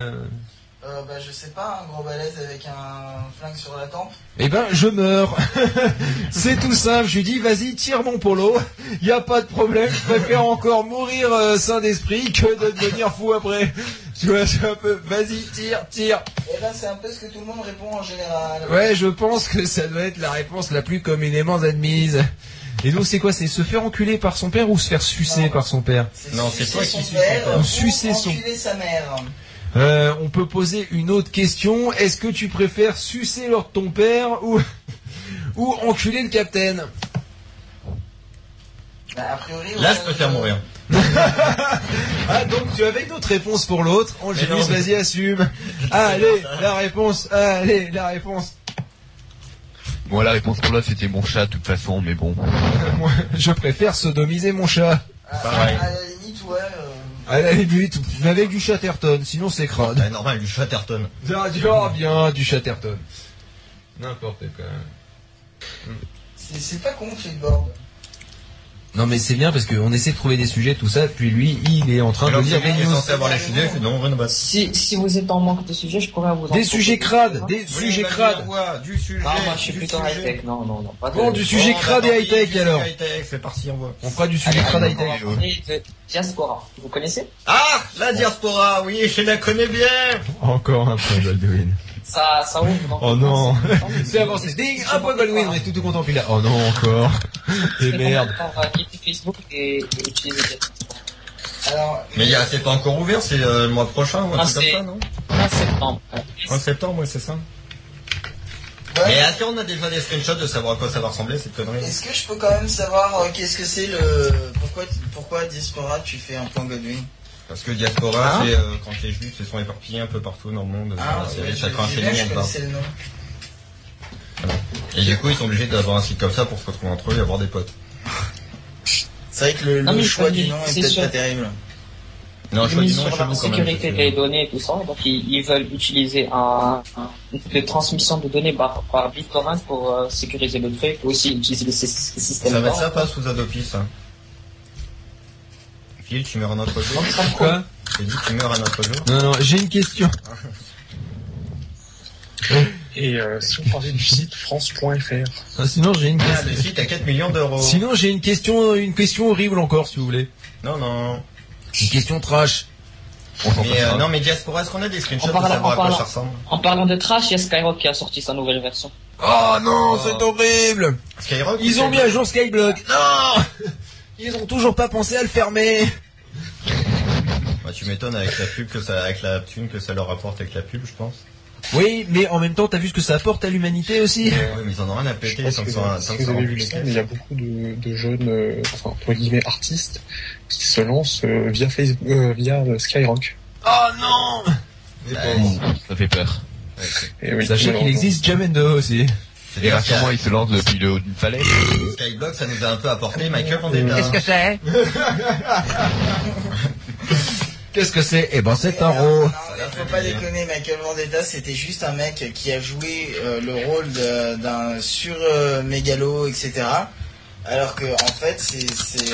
Euh, bah, je sais pas, un gros balèze avec un flingue sur la tempe. Eh ben, je meurs. c'est tout simple. Je lui dis, vas-y, tire mon polo. Y a pas de problème. Je préfère encore mourir euh, sain d'esprit que de devenir fou après. Tu vois, c'est un peu, vas-y, tire, tire. Et là, c'est un peu ce que tout le monde répond en général. Ouais, je pense que ça doit être la réponse la plus communément admise. Et donc, c'est quoi C'est se faire enculer par son père ou se faire sucer par son père? Non, c'est Sucer toi son qui père son père. Ou ou sucer son- enculer sa mère. Euh, on peut poser une autre question. Est-ce que tu préfères sucer l'or de ton père ou, ou enculer le capitaine Bah, a priori, Là, je préfère mourir. Ah, donc tu avais d'autres réponses pour l'autre. Angélus, vas-y, assume. Allez, la réponse. Allez, la réponse. Bon, la réponse pour là, c'était mon chat, de toute façon, mais bon. Moi, je préfère sodomiser mon chat. À, Pareil. à la limite, ouais. euh, À la limite, mais avec du chatterton, sinon c'est crade. Ouais, normal, du Chatterton. Ah, bien, du chatterton. N'importe quoi. c'est c'est pas con, Flipboard. Non mais c'est bien parce qu'on essaie de trouver des sujets, tout ça, puis lui, il est en train de lui qui est news. censé avoir les sujets, Si, si vous êtes en manque de sujets, je pourrais vous en Des sujets crades, des Oui, sujets crades. envoie, du sujet. Ah, moi, je suis du plutôt sujet. high-tech. Non, non, non. Pas de... Bon, du sujet Bon, crade et high-tech alors. c'est parti. On fera du sujet crade high-tech. Diaspora. Vous connaissez? Ah, la diaspora, oui, je la connais bien. Encore un point Baldwin. Ça, ça ouvre Oh non. C'est avancé. Ding, un point Baldwin, on est tout, tout content. Puis là, oh non, encore. Et merde. On va quitter Facebook et, et utiliser Diaspora. Alors, Mais il y a, c'est pas encore ouvert, c'est euh, le mois prochain ou un Ah, truc comme ça, non 15 septembre. En septembre, ouais, c'est ça. ouais. Mais est-ce qu'on a déjà des screenshots de savoir à quoi ça va ressembler, cette connerie Est-ce que je peux quand même savoir euh, qu'est-ce que c'est le. Pourquoi, pourquoi Diaspora tu fais un point Godwin Parce que diaspora, Ah. c'est euh, quand les juifs se sont éparpillés un peu partout dans le monde. Ah, euh, c'est ouais, chacun je. Et du coup, ils sont obligés d'avoir un site comme ça pour se retrouver entre eux et avoir des potes. C'est vrai que le, Non, le mais choix je du nom est c'est peut-être pas terrible. Non, nom est sur la sécurité des données et tout ça, donc ils, ils veulent utiliser un, un une transmission de données par, par BitTorrent pour euh, sécuriser le truc, aussi utiliser le sy- système. Ça va être sympa sous Adopi, ça. Phil, tu meurs un autre jour Quoi J'ai dit tu meurs un autre jour Non, non, j'ai une question. Et euh, si on parlait du site france.fr, Ah, sinon, j'ai une Ah, question. le site à 4 millions d'euros. Sinon, j'ai une question, une question horrible encore, si vous voulez. Non, non. Une question trash. On Mais euh, non, mais diaspora, est-ce qu'on a des screenshots En parlant- pour savoir à quoi ça ressemble En parlant de trash, il y a Skyrock qui a sorti sa nouvelle version. Oh non, Oh. c'est horrible. Skyrock Ils ont mis à jour Skyblog. Non Ils ont toujours pas pensé à le fermer. Bah, tu m'étonnes avec la pub que ça, avec la thune que ça leur apporte avec la pub, je pense. Oui, mais en même temps, t'as vu ce que ça apporte à l'humanité aussi Oui, mais ils en ont rien à je péter pense tant que, ça, si vous avez vu ça, il y a beaucoup de, de jeunes, euh, enfin, entre guillemets, artistes qui se lancent euh, via Facebook, euh, via Skyrock. Oh non Bah, Ça fait peur. Et oui, Sachez qu'il existe Jamendo aussi. C'est-à-dire Et sûrement, il se lance depuis le haut d'une falaise. que Skyblock, ça nous a un peu apporté Michael Vendetta. c'est? Qu'est-ce que c'est? Eh ben, c'est un rôle. Faut pas déconner, Michael Vendetta, c'était juste un mec qui a joué euh, le rôle d'un sur-mégalo, etc. Alors que, en fait, c'est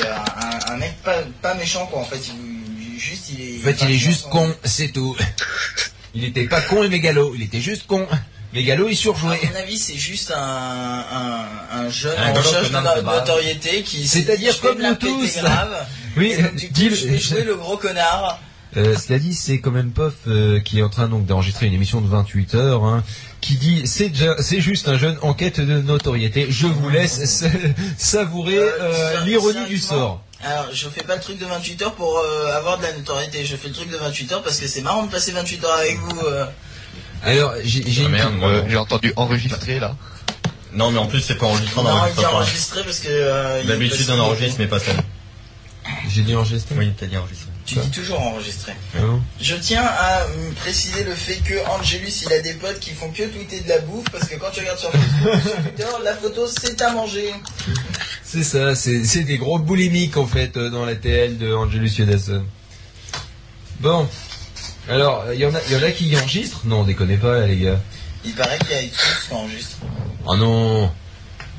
un, un mec pas, pas méchant, quoi. En fait, il, juste, il est. En fait, il est juste con, c'est tout. Il était pas con et mégalo, il était juste con. Mégalo, il À surjouait. mon avis, c'est juste un, un, un jeune Un en recherche de notoriété qui C'est-à-dire comme nous tous. grave. Oui, Et donc, du coup, dis-le. je vais jouer le gros connard. Euh, cela dit, c'est quand même Pof euh, qui est en train donc d'enregistrer une émission de 28 heures, hein, qui dit c'est juste un jeune en quête de notoriété. Je vous laisse sa- savourer Euh, euh, l'ironie du sort. Alors, je fais pas le truc de 28 heures pour avoir de la notoriété. Je fais le truc de 28 heures parce que c'est marrant de passer 28 heures avec vous. Alors j'ai Ah, une Euh. J'ai entendu enregistrer là. Non, mais en plus, c'est pas enregistré, on Non, il enregistre dit pas. enregistré parce que. euh, D'habitude, on enregistre, mais pas ça. j'ai dit enregistré. Oui, t'as dit enregistré. Tu dis toujours enregistré. Ah Je tiens à préciser le fait que Angelus il a des potes qui font que tweeter de la bouffe parce que quand tu regardes sur Facebook, sur Twitter, la photo c'est à manger. C'est ça, c'est c'est des gros boulimiques en fait euh, dans la TL de Angelus Yodasson. Bon, alors il y en a, y en a qui enregistrent? Non, déconnez pas les gars. Il paraît qu'il y a tous qui enregistrent. Oh non,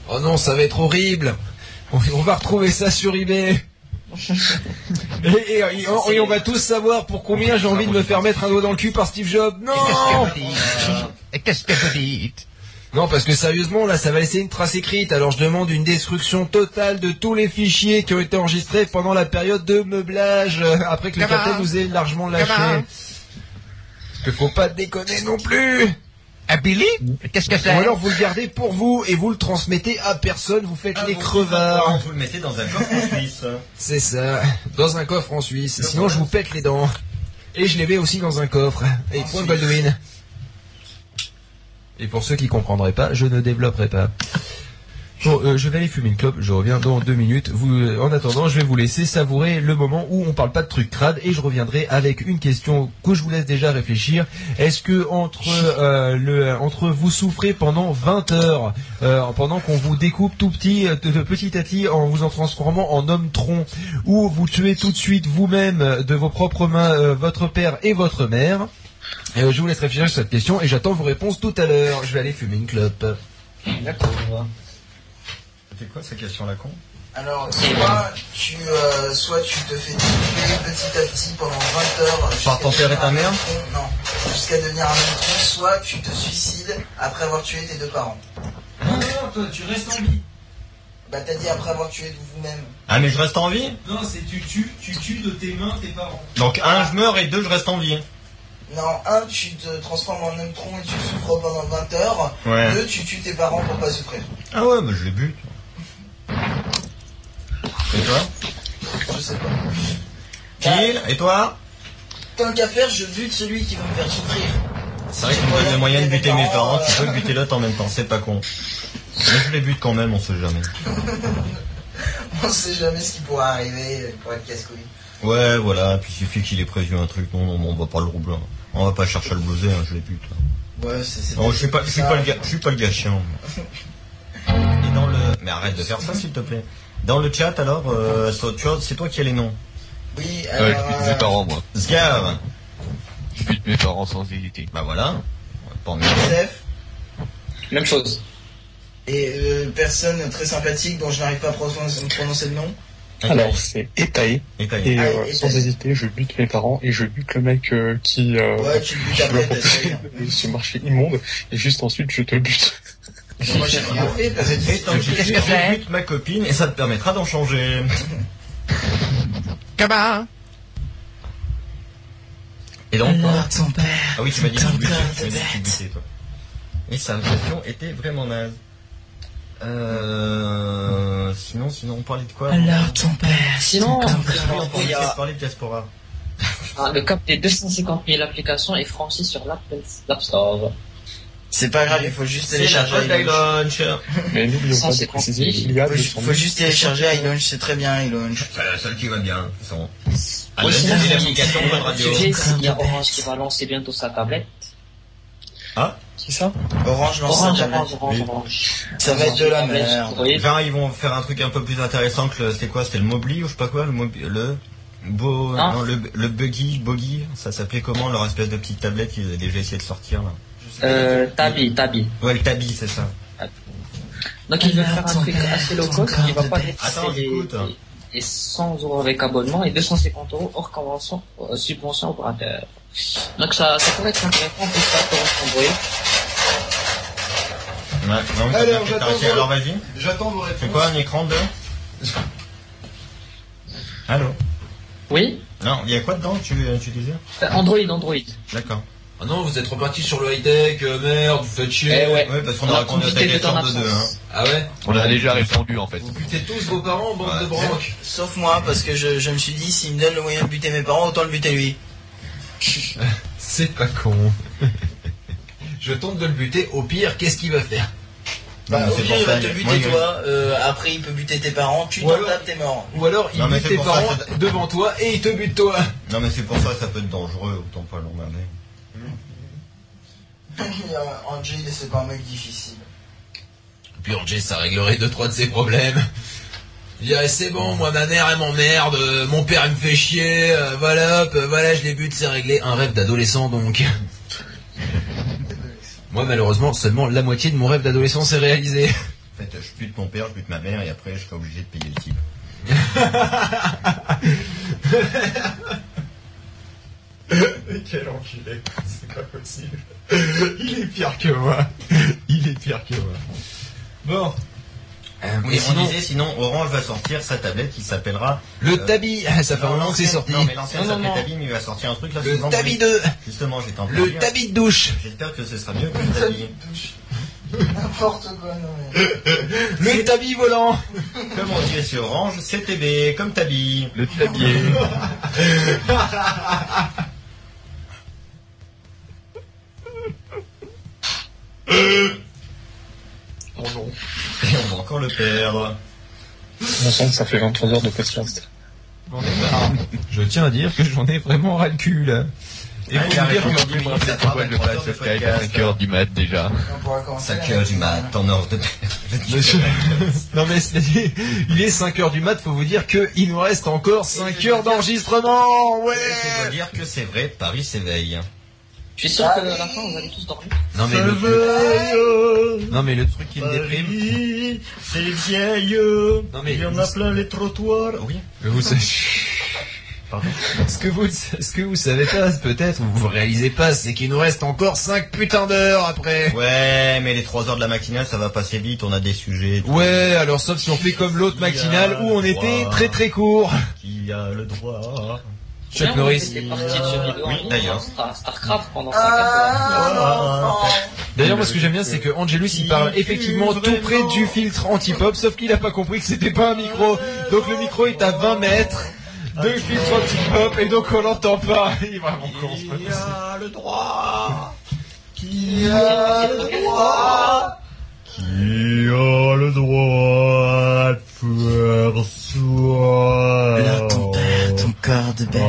oh non, ça va être horrible. On, on va retrouver ça sur eBay. Et, et- et on, et on va tous savoir pour combien j'ai envie de me faire mettre un doigt dans le cul par Steve Jobs. Non qu'est-ce que vous dites? Non, parce que sérieusement, là, ça va laisser une trace écrite. Alors, je demande une destruction totale de tous les fichiers qui ont été enregistrés pendant la période de meublage, euh, après que le capitaine nous ait largement lâché. Que faut pas déconner non plus. À Billy Qu'est-ce que Ou c'est alors, vous le gardez pour vous et vous le transmettez à personne. Vous faites les crevards. Vous le mettez dans un coffre en Suisse. C'est ça. Dans un coffre en Suisse. Sinon, je vous pète les dents. Et je les mets aussi dans un coffre. Et point. Baldwin. Et pour ceux qui comprendraient pas, je ne développerai pas. Bon, euh, je vais aller fumer une clope, je reviens dans deux minutes. Euh, en attendant, je vais vous laisser savourer le moment où on parle pas de trucs crades et je reviendrai avec une question que je vous laisse déjà réfléchir. Est-ce que entre euh, le entre vous souffrez pendant 20 heures pendant qu'on vous découpe tout petit de, petit à petit en vous en transformant en homme tronc ou vous tuez tout de suite vous-même de vos propres mains votre père et votre mère? Je vous laisse réfléchir sur cette question et j'attends vos réponses tout à l'heure. Je vais aller fumer une clope. D'accord. C'était quoi cette question la con Alors, soit tu, euh, soit tu te fais tuer petit à petit pendant 20 heures. jusqu'à Par ton père et ta devenir un mère. Non, jusqu'à devenir un neutron, soit tu te suicides après avoir tué tes deux parents. Non, non, toi, tu restes en vie. Bah t'as dit après avoir tué vous-même. Ah mais je reste en vie? Non, c'est tu tues, tu tues de tes mains tes parents. Donc un, je meurs et deux, je reste en vie. Non, un, tu te transformes en neutron et tu souffres pendant 20 heures. Ouais. Deux, tu tues tes parents pour pas souffrir. Ah ouais, mais je les bute. Et toi Je sais pas. Kill Et toi Tant qu'à faire, je bute celui qui va me faire souffrir. C'est vrai qu'il me le moyen de buter mes parents, tu peux buter l'autre en même temps, c'est pas con. Mais je les bute quand même, on sait jamais. On sait jamais ce qui pourra arriver pour être casse-couille. Ouais, voilà, puis il suffit qu'il ait prévu un truc, non, non, on va pas le roubler. On va pas chercher à le blouser, hein, je les bute. Ouais, c'est c'est Non, je suis pas, je suis pas le gars, je suis pas le gars chiant. Et dans le, mais arrête de faire ça s'il te plaît. Dans le chat alors, euh, c'est toi qui as les noms. Oui, Ouais, alors. je bute mes euh, parents, moi. Sgar. Je bute mes parents sans hésiter. Bah voilà. Pas en Joseph Même chose. et euh, personne très sympathique dont je n'arrive pas à prononcer, le nom. Alors, c'est Etae. Et t'as Et Ah, euh, sans hésiter, je bute mes parents et je bute le mec euh, qui euh, Ouais, tu le butes après, ce marché immonde. Et juste ensuite, je te bute. Moi j'ai rien fait que Qu'est-ce que je c'est ma copine et ça te permettra d'en changer. Comment Et donc, Alors, ton père. ah oui, tu m'as dit que tu butais, toi. Et sa question était vraiment naze. Euh, sinon, sinon, on parlait de quoi Alors, ton père. Sinon, Ton Oui, père. on parlait, a on parlait de diaspora. ah, le cap des 250 000 applications est franchi sur l'App Store. C'est pas grave, il faut juste C'est télécharger iLaunch. Mais n'oublions pas de 150 préciser 000. qu'il y a Faut, ju- 200 faut 000. juste télécharger iLaunch, c'est très bien iLaunch. C'est la seule qui va bien. Ah, c'est il y a- l'application de radio. Tu sais, il y a Orange qui va lancer bientôt sa tablette. Ah, Qui ça? Orange lance sa tablette. Orange, Orange. Ça va être de la merde. Enfin, ils vont faire un truc un peu plus intéressant que le, c'était quoi? C'était le Mobli ou je sais pas quoi Le le beau, non, le, le Buggy, Boggy, ça s'appelait comment leur espèce de petite tablette qu'ils avaient déjà essayé de sortir là? Euh, Tabi, Tabi. Ouais, le Tabi, c'est ça. Donc il va Alors, faire un truc père, assez low cost, il va pas dépasser les 100 euros avec abonnement et 250 euros hors convention, euh, subvention opérateur. Donc ça, ça pourrait être intéressant pour faire pour Android. Non, mais Allez, t'as on fait va t'arrêter. attendre. Alors vas-y. J'attends vos réponses. C'est quoi un écran de Allô Oui Non, il y a quoi dedans tu, tu disais Euh, Android, Android. D'accord. Ah non, vous êtes reparti sur le high-tech, euh, merde, vous faites chier. Eh ouais. Ouais, parce qu'on On a a répondu à ta profité de ton question de deux. Hein. Ah ouais On a déjà répondu en fait. Vous butez tous vos parents, bande Ouais. de branques. Sauf moi, parce que je, je me suis dit, s'il me donne le moyen de buter mes parents, autant le buter lui. C'est pas con. Je tente de le buter, au pire, qu'est-ce qu'il va faire? Non, Bah, au pire, il va te buter toi, euh, après il peut buter tes parents, tu t'en tapes, t'es mort. Ou alors, il Non, bute tes ça, parents devant toi et il te bute toi. Non, mais c'est pour ça, ça peut être dangereux, autant pas l'emmerder. Angel, c'est pas un mec difficile. Puis Angé, ça réglerait deux, trois de ses problèmes. Il dirait, c'est bon, moi, ma mère, elle m'emmerde, euh, mon père, il me fait chier, euh, voilà, hop, euh, voilà, je les bute, c'est réglé. Un rêve d'adolescent, donc. Moi, malheureusement, seulement la moitié de mon rêve d'adolescence est réalisé. En fait, je bute mon père, je bute ma mère, et après, je serai obligé de payer le type. Quel enculé, c'est pas possible. Il est pire que moi. Il est pire que moi. Bon. Euh, Oui, on disait sinon Orange va sortir sa tablette qui s'appellera le euh, Tabi, ah, ça fait un non, moment que c'est sorti. Non mais l'ancien s'appelait. Tabi mais il va sortir un truc là Le. Tabi 2, Justement j'étais en train de le. Tabi de douche, J'espère que ce sera mieux que le Tabi. N'importe quoi, non mais. le Tabi volant. Comme on dirait sur Orange, CTB, comme Tabi. Le tabier. Oh non. Et on va encore le perdre. On sent que ça fait 23 heures de podcast. J'en ai marre. Je tiens à dire que j'en ai vraiment ras le cul là. Et faut il vous dire raison, que il dit, moi, ça fera Pourquoi le 23 passe heures de Skype à podcast. 5h du mat déjà On pourra commencer. 5 la- heures du mat, en heure de non mais c'est- il est 5h du mat, faut vous dire que il nous reste encore 5 heures d'enregistrement. Ouais. Je dois dire que c'est vrai, Paris s'éveille. Je suis sûr que à la fin, vous allez tous dormir. Non mais le Non mais le truc qui me déprime, c'est vieille. Non, mais- Il y en a plein les trottoirs. Oui. vous savez Pardon. ce que vous ce que vous savez pas peut-être ou vous réalisez pas, c'est qu'il nous reste encore 5 putains d'heures après. Ouais, mais les 3 heures de la matinale, ça va passer vite, on a des sujets. Ouais, alors sauf si on fait comme l'autre matinale où on était très très court. Qui a le droit Chuck Norris. Des parties de en Oui, d'ailleurs. Star- Starcraft pendant 5 heures. Ah, D'ailleurs, moi, ce que j'aime bien, c'est que Angelus, il parle effectivement tout près du filtre anti-pop, sauf qu'il a pas compris que c'était pas un micro. Donc le micro est à 20 mètres de filtre anti-pop, et donc on l'entend pas. Il est vraiment con, c'est pas Qui possible. a le droit Qui a le droit Qui a le droit de faire soi Bête.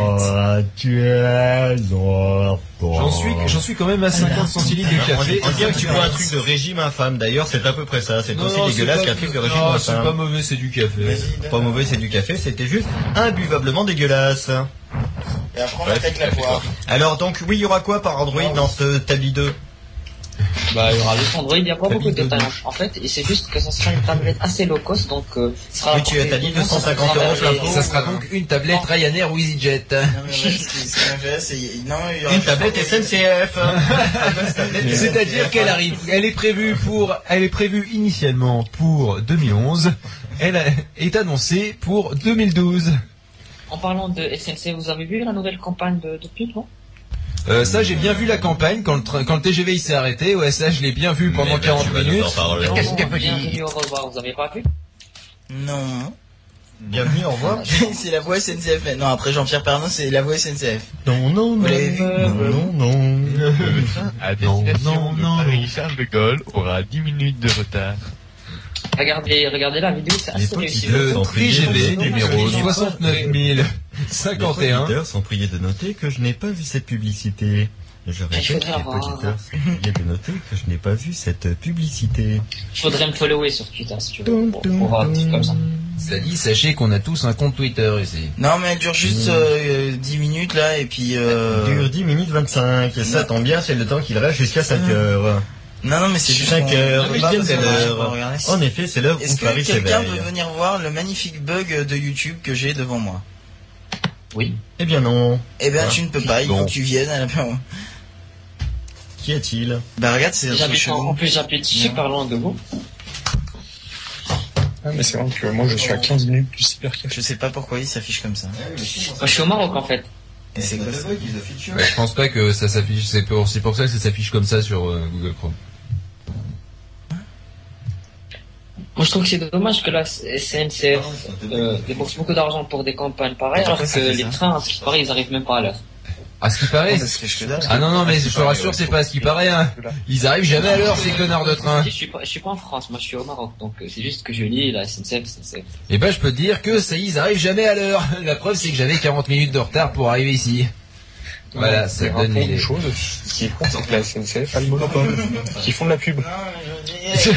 J'en suis, j'en suis quand même à 50 centilitres de café. on dirait que tu bois un truc de régime infâme. D'ailleurs, c'est à peu près ça. C'est aussi dégueulasse qu'un pas- truc de régime Non, c'est pas infâme. mauvais, c'est du café. Vas-y, Pas mauvais, c'est du café. C'était juste imbuvablement dégueulasse. Et après, on attaque la poire. Alors donc, oui, il y aura quoi par Android dans ce Tabi 2 Bah, il y aura Juste Android, il n'y a pas beaucoup de détails. En fait, et c'est juste que ça sera une tablette assez low cost, donc euh, ce sera Oui, tu as- dit 250 euros plein pot. Ça sera donc une tablette Ryanair ou EasyJet. Non, mais ouais, ce qui ce qui m'intéresse, c'est. Non, il y aura Une tablette SNCF. C'est-à-dire qu'elle arrive, elle est prévue pour, elle est prévue initialement pour 2011. Elle est annoncée pour 2012. En parlant de SNC, vous avez vu la nouvelle campagne de, de pub, non? Euh, ça, j'ai bien vu la campagne quand le, quand le TGV il s'est arrêté. Ouais, ça, je l'ai bien vu pendant Mais 40 ben, minutes. Qu'est-ce que vous Au revoir, vous avez pas vu Non. Bienvenue, au revoir. c'est la voix SNCF. Non, après Jean-Pierre Pernin, c'est la voix SNCF. Non, non, non, non, non, non. À destination de Paris-Charles de Gaulle aura 10 minutes de retard. Regardez, regardez la vidéo, c'est assez réussi. Le TGV numéro 69000. 51. Les auditeurs sont priés de noter que je n'ai pas vu cette publicité. Je répète, les auditeurs sont priés de noter que je n'ai pas vu cette publicité. Faudrait me follower sur Twitter si tu veux, pour, pour voir un petit comme ça. Ça dit, sachez qu'on a tous un compte Twitter ici. Non, mais elle dure juste mmh. euh, 10 minutes là, et puis. Euh, elle dure 10 minutes 25, et ça tombe bien, c'est le temps qu'il reste jusqu'à 5 mmh. heures. Non, non, mais c'est juste 5 heures. En effet, c'est l'heure où Paris s'éveille. Est-ce que quelqu'un peut venir voir le magnifique bug de YouTube que j'ai devant moi? Oui. Eh bien non. Eh Ouais. tu ne peux pas, il faut que tu viennes à la Qui est-il? Bah, regarde, c'est un en, plus, j'habite super loin de vous. Ah, mais c'est vrai que moi, je suis à 15 minutes du cybercafé. Je sais pas pourquoi il s'affiche comme ça. Moi, je suis au Maroc en fait. Et c'est quoi ça Ouais, je pense pas que ça s'affiche, c'est pour, c'est pour ça que ça s'affiche comme ça sur euh, Google Chrome. Moi, je trouve que c'est dommage que la SNCF euh, débourse beaucoup d'argent pour des campagnes pareilles, alors que les ça trains, à ce qui paraît, ils arrivent même pas à l'heure. À ce qui paraît. Dalle. Ah non, non, mais je te rassure, c'est pas à ce qui paraît, hein. Ils arrivent jamais à l'heure, ces connards de train. Je suis pas, je suis pas en France, moi, je suis au Maroc, donc euh, c'est juste que je lis la SNCF, SNCF. Et ben, je peux te dire que ça y est, ils arrivent jamais à l'heure. La preuve, c'est que j'avais 40 minutes de retard pour arriver ici. Voilà, ça donne rappelons l'idée. une chose, ce qui c'est que la SNCF a le monopole. qui font de la pub.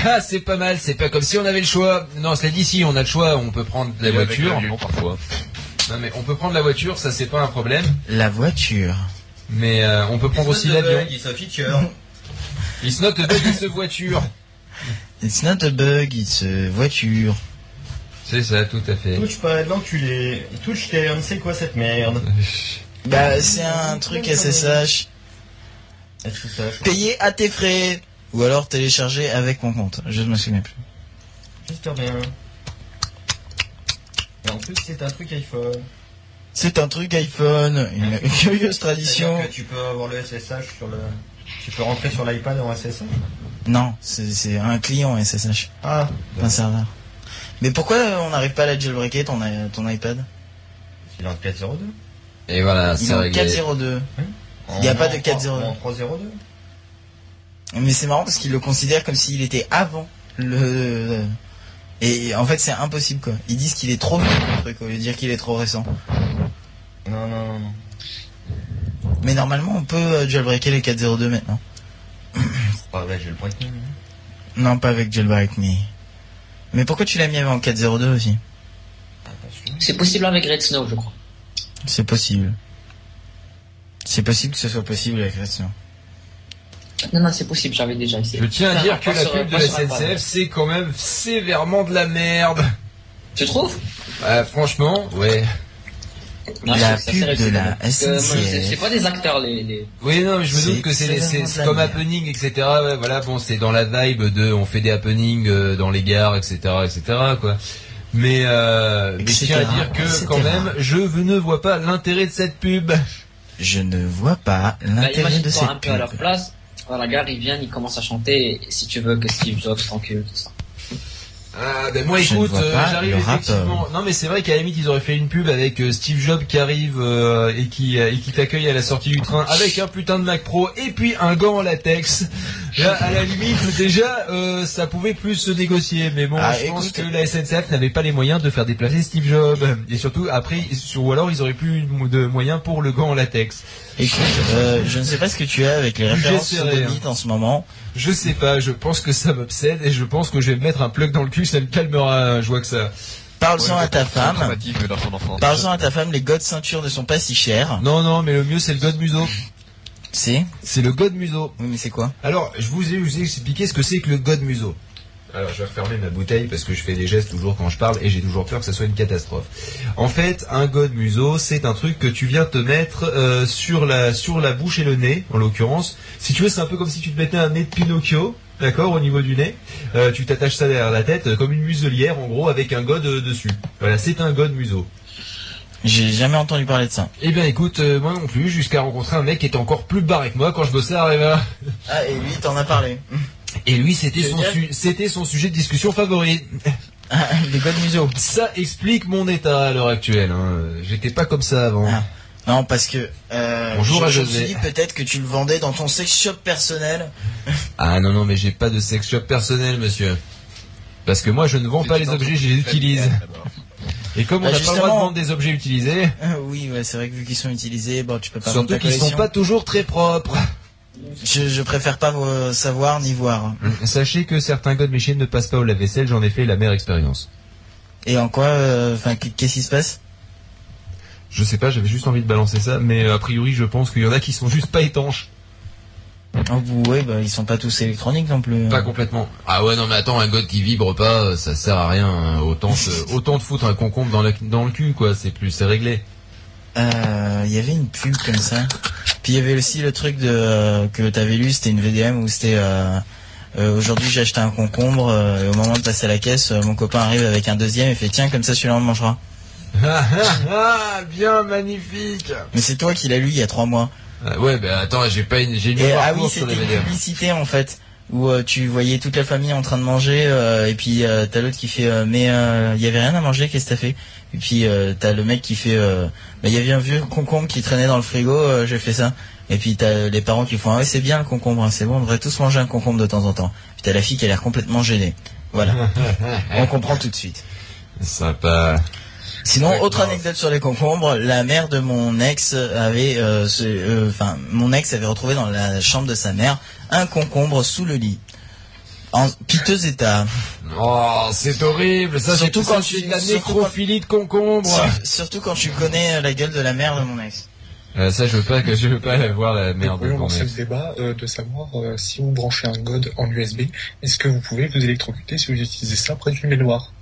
Ah, c'est pas mal, c'est pas comme si on avait le choix. Non, cela dit, si on a le choix, on peut prendre la voiture. parfois. Non, mais on peut prendre la voiture, ça c'est pas un problème. La voiture. Mais euh, on peut prendre aussi l'avion. Il se feature. It's not a bug, it's a voiture. It's not a bug, it's a voiture. C'est ça, tout à fait. Touche pas de l'enculé. Touche TM, c'est quoi cette merde? Bah, c'est un truc SSH. SSH. Payé à tes frais. Ou alors téléchargé avec mon compte. Je ne me souviens plus. J'espère bien. Et en plus, c'est un truc iPhone. C'est un truc iPhone, une, une curieuse tradition. C'est-à-dire que tu peux avoir le SSH sur le. Tu peux rentrer sur l'iPad en SSH Non, c'est c'est un client SSH, Ah, pas un serveur. Mais pourquoi on n'arrive pas à la jailbreaker ton, i- ton iPad? Il est en 4.02. Et voilà, Il est c'est en réglé. 4.02. En- Il y a pas en de 3 4.02. En 3.02 Mais c'est marrant parce qu'il le considère comme s'il était avant le... Et en fait c'est impossible quoi. Ils disent qu'il est trop vieux le truc au lieu de dire qu'il est trop récent. Non, non, non, non. Mais normalement on peut euh, jailbreaker les 4.02 maintenant. Pas vrai, j'ai le point Non pas avec jailbreak me. Mais pourquoi tu l'as mis avant 4.02 aussi? C'est possible avec Red Snow, je crois. C'est possible. C'est possible que ce soit possible avec Redstone. Non, non, c'est possible, j'avais déjà essayé. Je tiens à Ça, dire que la pub de la. SNCF, c'est quand même sévèrement de la merde. Tu trouves? Euh, franchement, ouais. La pub de la SNCF. c'est- pas des acteurs, les... les... Oui, non, mais je me doute que c'est la comme happening, etc. Ouais, voilà, bon, c'est dans la vibe de on fait des happenings euh, dans les gares, etc., etc., quoi. Mais, euh, mais je tiens à dire que etc.. quand même, je ne vois pas l'intérêt de cette pub. Je ne vois pas Bah, l'intérêt de Imagine-toi cette un peu à leur pub. place. À la gare, ils viennent, ils commencent à chanter. et Si tu veux que Steve Jobs t'encule, tout ça. Ah, ben moi Je écoute, euh, j'arrive effectivement. rapport. Non mais c'est vrai qu'à la limite ils auraient fait une pub avec euh, Steve Jobs qui arrive euh, et qui euh, et qui t'accueille à la sortie du train avec un putain de Mac Pro et puis un gant en latex. Là à la limite déjà euh, ça pouvait plus se négocier mais bon Ah, je pense que la SNCF n'avait pas les moyens de faire déplacer Steve Jobs et surtout après ou alors ils auraient plus de moyens pour le gant en latex. Écoute, euh, je ne sais pas ce que tu as avec les références serré, sodomites en ce moment. Je sais pas, je pense que ça m'obsède et je pense que je vais me mettre un plug dans le cul, ça me calmera, je vois que ça. Parle-en Ouais, à ta femme. enfance. Parle-en à ta femme, les godes ceintures ne sont pas si chers. Non non mais le mieux c'est le god museau. C'est C'est le god museau. Oui, mais c'est quoi Alors, je vous ai, je vous ai expliqué ce que c'est que le god museau. Alors, je vais refermer ma bouteille parce que je fais des gestes toujours quand je parle et j'ai toujours peur que ça soit une catastrophe. En fait, un god museau, c'est un truc que tu viens te mettre euh, sur la sur la bouche et le nez, en l'occurrence. Si tu veux, c'est un peu comme si tu te mettais un nez de Pinocchio, d'accord, au niveau du nez. Euh, tu t'attaches ça derrière la tête, euh, comme une muselière, en gros, avec un god euh, dessus. Voilà, c'est un god museau. J'ai jamais entendu parler de ça. Eh bien, écoute, euh, moi non plus, jusqu'à rencontrer un mec qui était encore plus barré que moi quand je bossais à Reva. Ah, et lui, t'en as parlé. Et lui, c'était son, bien. su- c'était son sujet de discussion favori. Ah, les godes museaux. Ça explique mon état à l'heure actuelle. Hein. J'étais pas comme ça avant. Ah. Non, parce que euh, Bonjour je, à je me suis dit peut-être que tu le vendais dans ton sex shop personnel. Ah non, non, mais j'ai pas de sex shop personnel, monsieur. Parce que moi, je ne vends pas les objets, je les utilise. Et comme on Bah, n'a pas le droit de vendre des objets utilisés, Ah oui, ouais, c'est vrai que vu qu'ils sont utilisés, bon, tu peux pas surtout qu'ils sont pas toujours très propres. Je, je préfère pas euh, savoir ni voir. Sachez que certains God Machine ne passent pas au lave-vaisselle, j'en ai fait la meilleure expérience. Et en quoi, euh, enfin, qu'est-ce qui se passe? Je sais pas, j'avais juste envie de balancer ça, mais euh, a priori, je pense qu'il y en a qui sont juste pas étanches. Oh, ouais, bah, ils sont pas tous électroniques non plus. Pas complètement. Ah ouais, non, mais attends, un God qui vibre pas, euh, ça sert à rien. hein. Autant, se- autant de foutre un concombre dans, la- dans le cul, quoi. C'est plus, c'est réglé. Euh, Il y avait une pub comme ça. Puis il y avait aussi le truc de euh, que t'avais lu, c'était une VDM où c'était euh, euh, aujourd'hui j'ai acheté un concombre euh, et au moment de passer à la caisse, euh, mon copain arrive avec un deuxième et fait tiens comme ça celui-là on le mangera. Ah, ah, ah, bien magnifique. Mais c'est toi qui l'as lu il y a trois mois. Ah, ouais, ben attends, j'ai pas une, j'ai mémoire ah oui sur c'était les une publicité en fait où euh, tu voyais toute la famille en train de manger euh, et puis euh, t'as l'autre qui fait mais il y avait rien à manger qu'est-ce que t'as fait? Et puis t'as le mec qui fait euh, bah il y avait un vieux concombre qui traînait dans le frigo j'ai fait ça. Et puis t'as les parents qui font ah ouais c'est bien le concombre hein, c'est bon on devrait tous manger un concombre de temps en temps. Puis t'as la fille qui a l'air complètement gênée. Voilà. On comprend tout de suite. Sympa. Sinon, autre anecdote sur les concombres, la mère de mon ex avait, euh, ce- euh, enfin, mon ex avait retrouvé dans la chambre de sa mère un concombre sous le lit, en piteux état. Oh, c'est horrible. Ça, c'est Surtout quand tu- de la nécrophilie de concombre. Sur- surtout quand tu connais la gueule de la mère de mon ex. Euh, ça, je veux pas que je veux pas la voir la merde mon lancer le débat euh, de savoir euh, si vous branchez un God en USB, est-ce que vous pouvez vous électrocuter si vous utilisez ça près d'une baignoire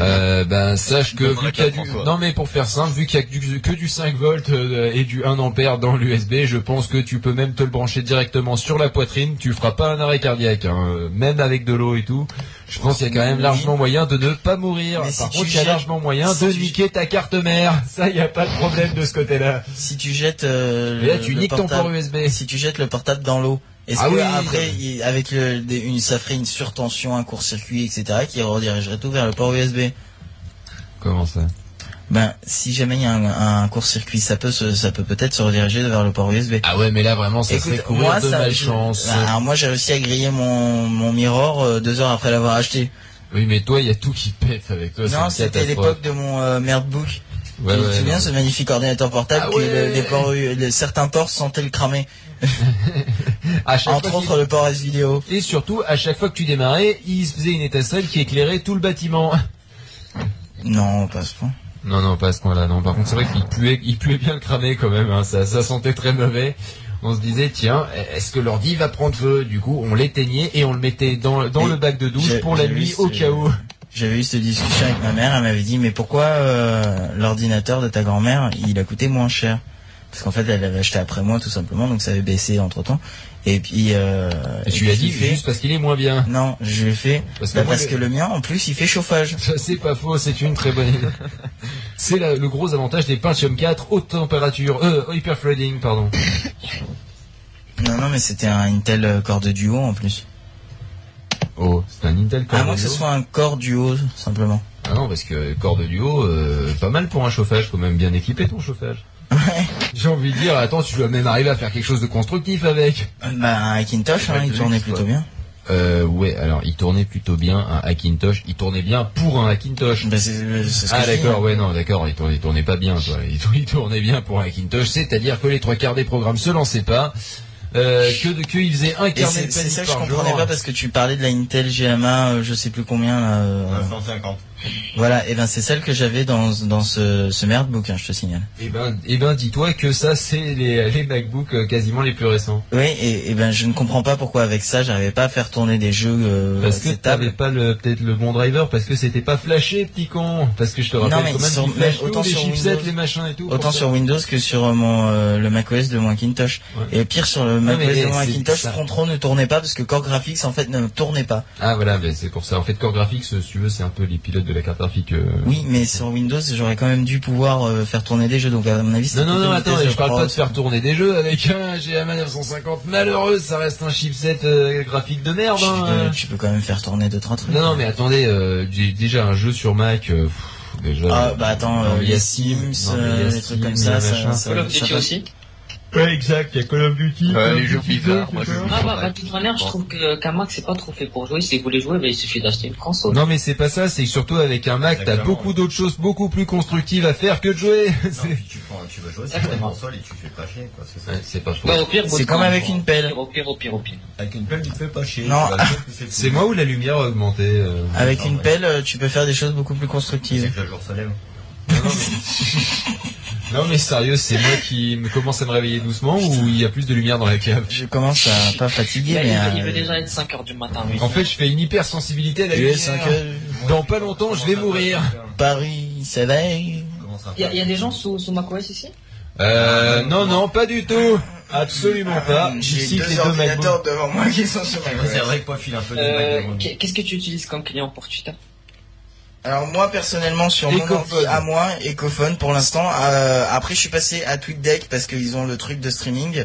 Euh, ben sache que vu qu'il y a du non mais pour faire simple vu qu'il y a que du, que du 5 volts euh, et du 1 ampère dans l'USB je pense que tu peux même te le brancher directement sur la poitrine. Tu feras pas un arrêt cardiaque hein, même avec de l'eau et tout. Je pense qu'il y a quand même largement moyen de ne pas mourir. Mais si par tu contre il y a jettes- largement moyen si de tu- niquer ta carte mère. Ça il y a pas de problème de ce côté là Si tu jettes euh, là tu le niques ton portable- port USB si tu jettes le portable dans l'eau, est-ce Ah que oui, après, non. il- avec le, une, ça ferait une surtension, un court-circuit, etc., qui redirigerait tout vers le port USB comment ça? Ben, si jamais il y a un, un court-circuit, ça peut, se- ça peut peut-être se rediriger vers le port USB. ah ouais mais là vraiment ça Écoute, serait courir de ça- malchance alors moi, j'ai réussi à griller mon, mon mirror euh, deux heures après l'avoir acheté. oui mais toi il y a tout qui pète avec toi non, c'était l'époque de mon euh, Merdbook. Ouais, tu te ouais, souviens non. ce magnifique ordinateur portable Ah ouais. le- les ports, les- certains ports sentaient le cramer. Entre autres le port S vidéo. Et surtout, à chaque fois que tu démarrais, il se faisait une étincelle qui éclairait tout le bâtiment. Non, pas à ce point. Non, non, pas à ce point-là. Non, par contre, c'est vrai qu'il puait, il puait bien le cramer quand même. Hein. Ça, ça sentait très mauvais. On se disait, tiens, est-ce que l'ordi va prendre feu? Du coup, on l'éteignait et on le mettait dans, dans le bac de douche pour la nuit au cas où. J'avais eu cette discussion avec ma mère, elle m'avait dit mais pourquoi euh, l'ordinateur de ta grand-mère il a coûté moins cher? Parce qu'en fait elle l'avait acheté après moi tout simplement donc ça avait baissé entre temps. Et puis euh, Et tu lui as dit ai fait- juste parce qu'il est moins bien. Non, je lui ai fait Parce que bah, moi, parce le- que le mien en plus il fait chauffage. C'est pas faux, c'est une très bonne idée. C'est le gros avantage des Pentium 4 haute température, euh, hyperthreading, pardon. Non non mais c'était un Intel Core de duo en plus. Oh, c'est un Intel Core À moins que ce soit un Core duo simplement. Ah non, parce que corps de duo, euh, pas mal pour un chauffage, quand même bien équipé ton chauffage. Ouais. J'ai envie de dire, attends, tu dois même arriver à faire quelque chose de constructif avec. Bah un Hackintosh hein, il tournait plutôt bien. Euh, ouais, alors il tournait plutôt bien un Hackintosh, il tournait bien pour un Hackintosh. Bah, ce que Ah d'accord, hein. ouais non, d'accord, il tournait, il tournait pas bien, quoi. Il, tournait- il tournait bien pour un Hackintosh, c'est-à-dire que les trois quarts des programmes se lançaient pas, euh, que de que il faisait un Et carnet de c'est ça que je comprenais jour. pas parce que tu parlais de la Intel GMA euh, je sais plus combien là. euh, 150. Voilà, et ben c'est celle que j'avais dans, dans ce, ce merde hein, je te signale. Eh ben, eh ben, dis-toi que ça, c'est les, les MacBooks euh, quasiment les plus récents. Oui, et, et ben je ne comprends pas pourquoi avec ça j'arrivais pas à faire tourner des jeux euh, Parce que t'avais pas le peut-être le bon driver parce que c'était pas flashé petit con parce que je te rappelle Non, mais quand même sur- mais autant tout, les sur chipsets Windows- les machins et tout Autant pour sur ça. Windows que sur euh, mon euh, le macOS de mon Macintosh. Ouais. Et pire sur le macOS de mon Macintosh. Frontron ne tournait pas parce que Core Graphics en fait ne tournait pas. ah voilà mais c'est pour ça en fait Core Graphics si tu veux c'est un peu les pilotes de la carte graphique euh. Oui, mais sur Windows j'aurais quand même dû pouvoir euh, faire tourner des jeux. Donc à mon avis, non non non attends vitesse je parle pas de faire tourner des jeux avec un GMA 950 malheureux ça reste un chipset euh, graphique de merde Tu hein. peux, tu peux quand même faire tourner deux trois trucs. non non mais attendez euh, j'ai déjà un jeu sur Mac euh, pff, déjà Ah bah attends, euh, il y a Sims, euh, Sims, trucs comme ça, ça, ça, Call of ça aussi. Ouais exact il y a Call of Duty Euh, les jeux bizarres, moi je joue Ah bah, bah, toute manière, je trouve que qu'un Mac c'est pas trop fait pour jouer. Si vous voulez jouer, bah, il suffit d'acheter une console. Non mais c'est pas ça, c'est que surtout avec un Mac, t'as beaucoup d'autres choses beaucoup plus constructives à faire que de jouer. Non, C'est- puis tu, prends, tu vas jouer sur une console et tu fais pas chier, quoi. C'est ça. Ouais, c'est pas faux. Bah, au pire, C'est comme avec une pelle. Au pire, au pire, au pire. Avec une pelle, tu te fais pas chier. Non. c'est C'est moi où la lumière a augmenté. euh. Avec Ah une ouais. pelle, euh, tu peux faire des choses beaucoup plus C'est constructives. que le jour se lève. Non, non, mais... non, mais sérieux, c'est moi qui me commence à me réveiller doucement ou il y a plus de lumière dans la cave Je commence à pas fatiguer, Bah, il, mais veut, il veut déjà être 5 heures du matin, lui. En fait, je fais une hypersensibilité à la Tu es lumière. cinq heures, Dans pas longtemps, je vais mourir. Paris s'éveille. Il y, a- il y a des gens sous, sous macOS ici? Euh, non, non, pas du tout. Absolument pas. J'ai Ici, deux ordinateurs devant moi qui sont sur C'est vrai que moi, file un peu de euh, Qu'est-ce que tu utilises comme client pour Twitter? Alors moi personnellement sur mon ordi à moi, Ecophone pour l'instant. Euh, après je suis passé à TweetDeck parce qu'ils ont le truc de streaming.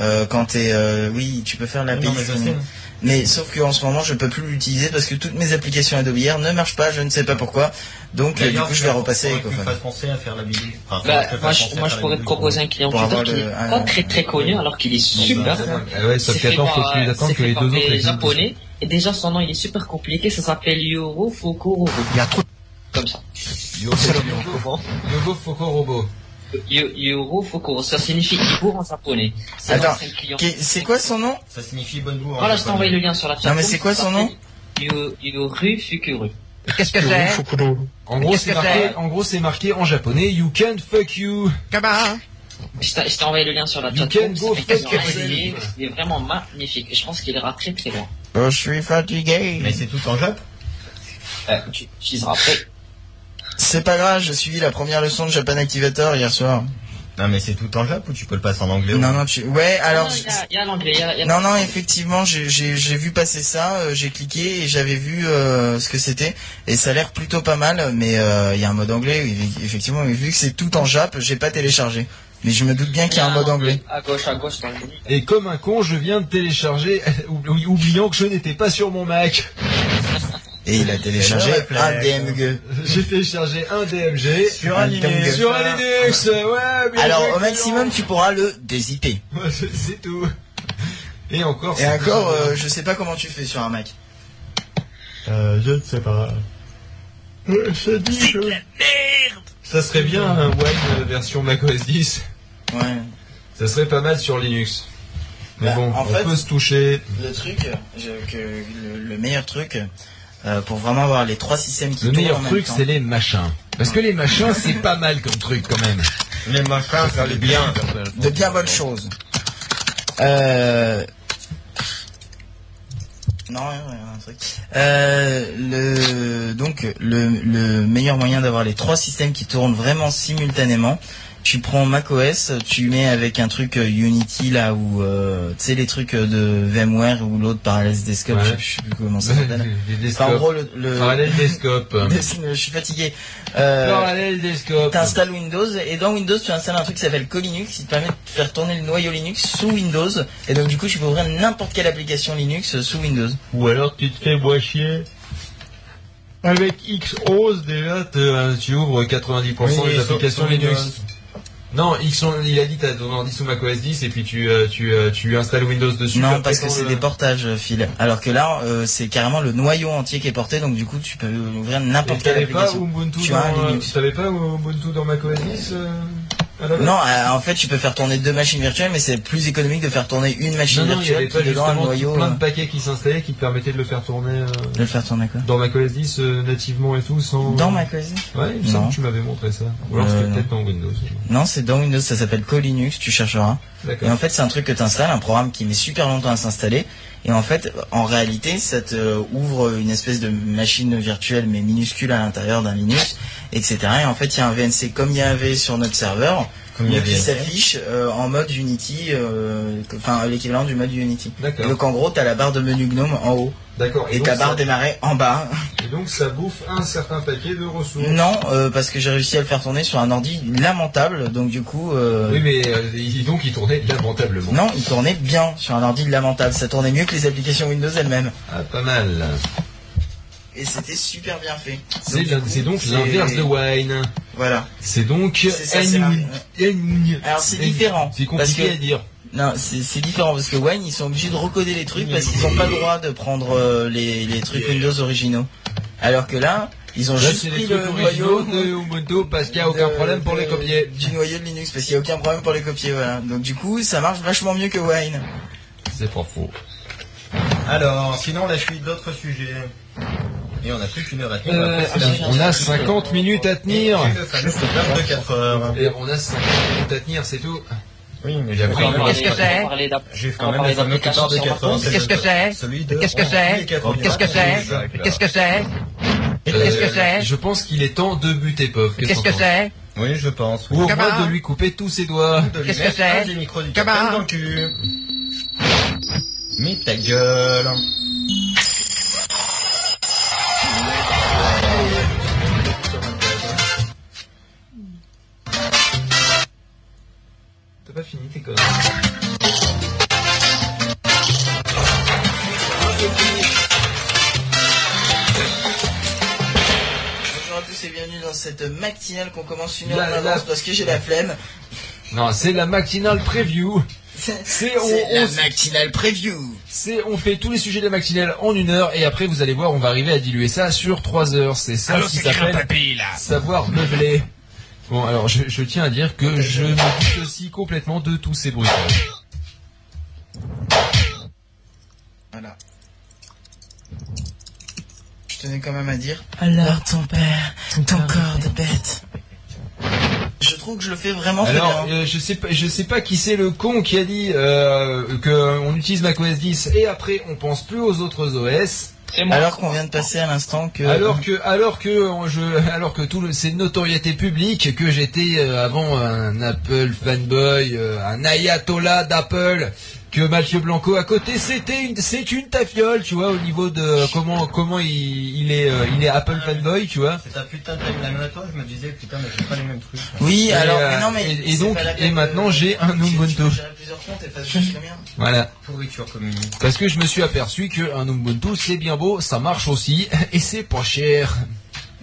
Euh, quand t'es, euh, oui, tu peux faire l'API mais. Mais sauf qu'en ce moment je peux plus l'utiliser parce que toutes mes applications Adobe Air ne marchent pas, je ne sais pas pourquoi. Donc euh, du coup je vais repasser Ecophone. fasses penser à faire la. Enfin, bah, moi, je, moi, pourrais te proposer un client qui le- est un- pas très très connu alors qu'il est super. Ah ouais, sauf qu'attends, faut attendes c'est que les deux autres japonais. Et déjà son nom il est super compliqué, ça s'appelle Yoro Fokorobo. Il y a trop de Comme ça. Yogo Foko Robo. Fokoro, ça signifie Ibour en japonais. C'est Attends, C'est quoi son nom? Ça signifie bonne bourre. Voilà, je t'ai envoyé le lien sur la chat. Non, mais c'est quoi son nom? Fukuru. Qu'est-ce que c'est? En gros, c'est marqué, en gros, c'est marqué en japonais, you can fuck you. Comment Je t'ai je envoyé le lien sur la You chat. can go C'est fuck un yourself. il est- vraiment magnifique. Je pense qu'il ira très très loin. Oh, Je suis fatigué. Mais c'est tout en Jap? Euh, tu utiliseras après. C'est pas grave, j'ai suivi la première leçon de Japan Activator hier soir. Non, mais c'est tout en jap ou tu peux le passer en anglais Non, non, tu... Ouais, alors... Non, il y a- il y a l'anglais, il y a- il y a- Non, non, effectivement, j'ai vu passer ça, euh, j'ai cliqué et j'avais vu euh, ce que c'était. Et ça a l'air plutôt pas mal, mais euh, il y a un mode anglais, eff- effectivement, mais vu que c'est tout en jap, j'ai pas téléchargé. Mais je me doute bien qu'il y a un mode anglais. À gauche, à gauche dans le menu. Et comme un con, je viens de télécharger, oubli- oubliant que je n'étais pas sur mon Mac. Et il a téléchargé un. DMG. J'ai téléchargé un DMG. Sur un Linux. Sur un Linux, ouais, bien Alors, au maximum, tu pourras le. Ouais, c'est- tout. Et encore, Et encore, euh, je sais pas comment tu fais sur un Mac. Euh, je ne sais pas. ça dit que- Ça serait bien un Wine euh, version macOS 10. Ouais. Ça serait pas mal sur Linux. Mais Bah, bon, en on fait- peut se toucher. Le truc, je- que le, le meilleur truc, euh, pour vraiment avoir les trois systèmes qui Le tournent meilleur en même truc, c'est les machins. Parce que les machins, c'est pas mal comme truc quand même. Les machins, ça allait bien. de bien bonnes choses. Euh... Non, ouais, ouais, un truc. Euh, le, donc, le, le meilleur moyen d'avoir les trois systèmes qui tournent vraiment simultanément, tu prends macOS, tu mets avec un truc euh, Unity là où, euh, tu sais, les trucs euh, de VMware ou l'autre Parallels Desktop, Ouais. je, je sais plus comment ça s'appelle. Enfin, en desktop. gros, le, le- Parallèle desktop. je suis fatigué. Euh, Parallèle desktop. T'installes Windows et dans Windows tu installes un truc qui s'appelle Colinux qui te permet de faire tourner le noyau Linux sous Windows et donc du coup tu peux ouvrir n'importe quelle application Linux sous Windows. Ou alors tu te fais bois chier. Avec Xose déjà, te- euh, tu ouvres 90% des applications Linux. Non, X, il a dit t'as ton ordi sous macOS 10 et puis tu euh, tu euh, tu installes Windows dessus. non parce que c'est le- des portages euh, Phil. Alors que là euh, c'est carrément le noyau entier qui est porté donc du coup tu peux ouvrir n'importe quelle pas application. Ubuntu Tu dans, as un euh, Linux. T'avais pas Ubuntu dans macOS 10 euh, base Non, euh, en fait tu peux faire tourner deux machines virtuelles mais c'est plus économique de faire tourner une machine non, non, il y avait pas dedans justement noyau plein euh, de paquets qui s'installaient qui te permettaient de le faire tourner euh, de le faire tourner quoi. dans macOS 10 euh, nativement et tout sans. Dans macOS Ouais, il me semble Non. que tu m'avais montré ça. Ou alors Euh, c'était non. peut-être dans Windows. Non, c'est dans Windows, ça s'appelle Colinux, tu chercheras. Et en fait, c'est un truc que tu installes, un programme qui met super longtemps à s'installer. Et en fait, en réalité, ça te ouvre une espèce de machine virtuelle, mais minuscule à l'intérieur d'un Linux, etc. Et en fait, il y a un VNC comme il y avait sur notre serveur, Donc qui s'affiche euh, en mode Unity, euh, enfin l'équivalent du mode Unity. Et D'accord. donc en gros, tu as la barre de menu GNOME en haut D'accord. et ta barre ça- démarrer en bas. et donc ça bouffe un certain paquet de ressources. Non, euh, parce que j'ai réussi à le faire tourner sur un ordi lamentable, donc du coup... euh, Oui, mais euh, donc il tournait lamentablement. Non, il tournait bien sur un ordi lamentable. Ça tournait mieux que les applications Windows elles-mêmes. Ah, pas mal. Et c'était super bien fait. C'est donc l'inverse de Wine. Voilà. C'est donc. Ça, Alors c'est différent. C'est parce compliqué que à dire. non, c'est différent parce que Wine ils sont obligés de recoder les trucs parce qu'ils n'ont pas le droit de prendre euh, les, les trucs Windows originaux. Alors que là, ils ont Là, juste pris les le trucs noyau originaux de Ubuntu parce qu'il n'y a aucun de- problème pour de- les copier. Du noyau de Linux parce qu'il n'y a aucun problème pour les copier. Voilà. Donc du coup, ça marche vachement mieux que Wine. C'est pas faux. Alors, sinon, la suite d'autres sujets. Et on a plus qu'une heure à tenir. Euh, On a 50 minutes à tenir. Et le fameux programme de 4 heures. Et on a 50 minutes à tenir, c'est tout. Oui, mais j'ai Qu'est-ce que c'est j'ai quand même le fameux quart de sur 4 heures. Windows. Qu'est-ce que c'est. Qu'est-ce que c'est. Qu'est-ce que c'est Qu'est-ce que c'est Qu'est-ce que c'est Je pense qu'il est temps de buter Pov. Qu'est-ce que c'est Oui, je pense. Ou au Comment moins de lui couper tous ses doigts. Qu'est-ce que c'est Comment. Mais ta gueule. Cette matinale qu'on commence une heure La- en la- avance parce que j'ai la flemme. Non, c'est la matinale preview. C'est on- la matinale preview. C'est, on fait tous les sujets de la matinale en une heure et après vous allez voir, on va arriver à diluer ça sur trois heures. C'est ça qui s'appelle savoir meubler. Bon, alors je, je tiens à dire que je me dissocie complètement de tous ces bruitages. Voilà. Je tenais quand même à dire. Alors ton père, ton corps de bête. Je trouve que je le fais vraiment très Alors, bien. euh, je sais pas, je sais pas qui c'est le con qui a dit euh, que on utilise macOS 10 et après on pense plus aux autres OS. Alors qu'on vient de passer à l'instant que. Alors que, alors que, euh, je, alors que tout le, c'est une notoriété publique que j'étais euh, avant un Apple fanboy, euh, un ayatollah d'Apple, que Mathieu Blanco à côté, c'était une, c'est une tafiole, tu vois, au niveau de comment, comment il, il est, euh, il est Apple fanboy, tu vois. C'est ta putain de timeline à toi, je me disais, putain, mais j'ai pas les mêmes trucs. Oui, Et, alors, euh, mais non, mais. et- et donc- et maintenant, j'ai un Tu- tu Ubuntu. Voilà. Pourriture commune. Parce que je me suis aperçu que un Ubuntu c'est bien beau, ça marche aussi et c'est pas cher.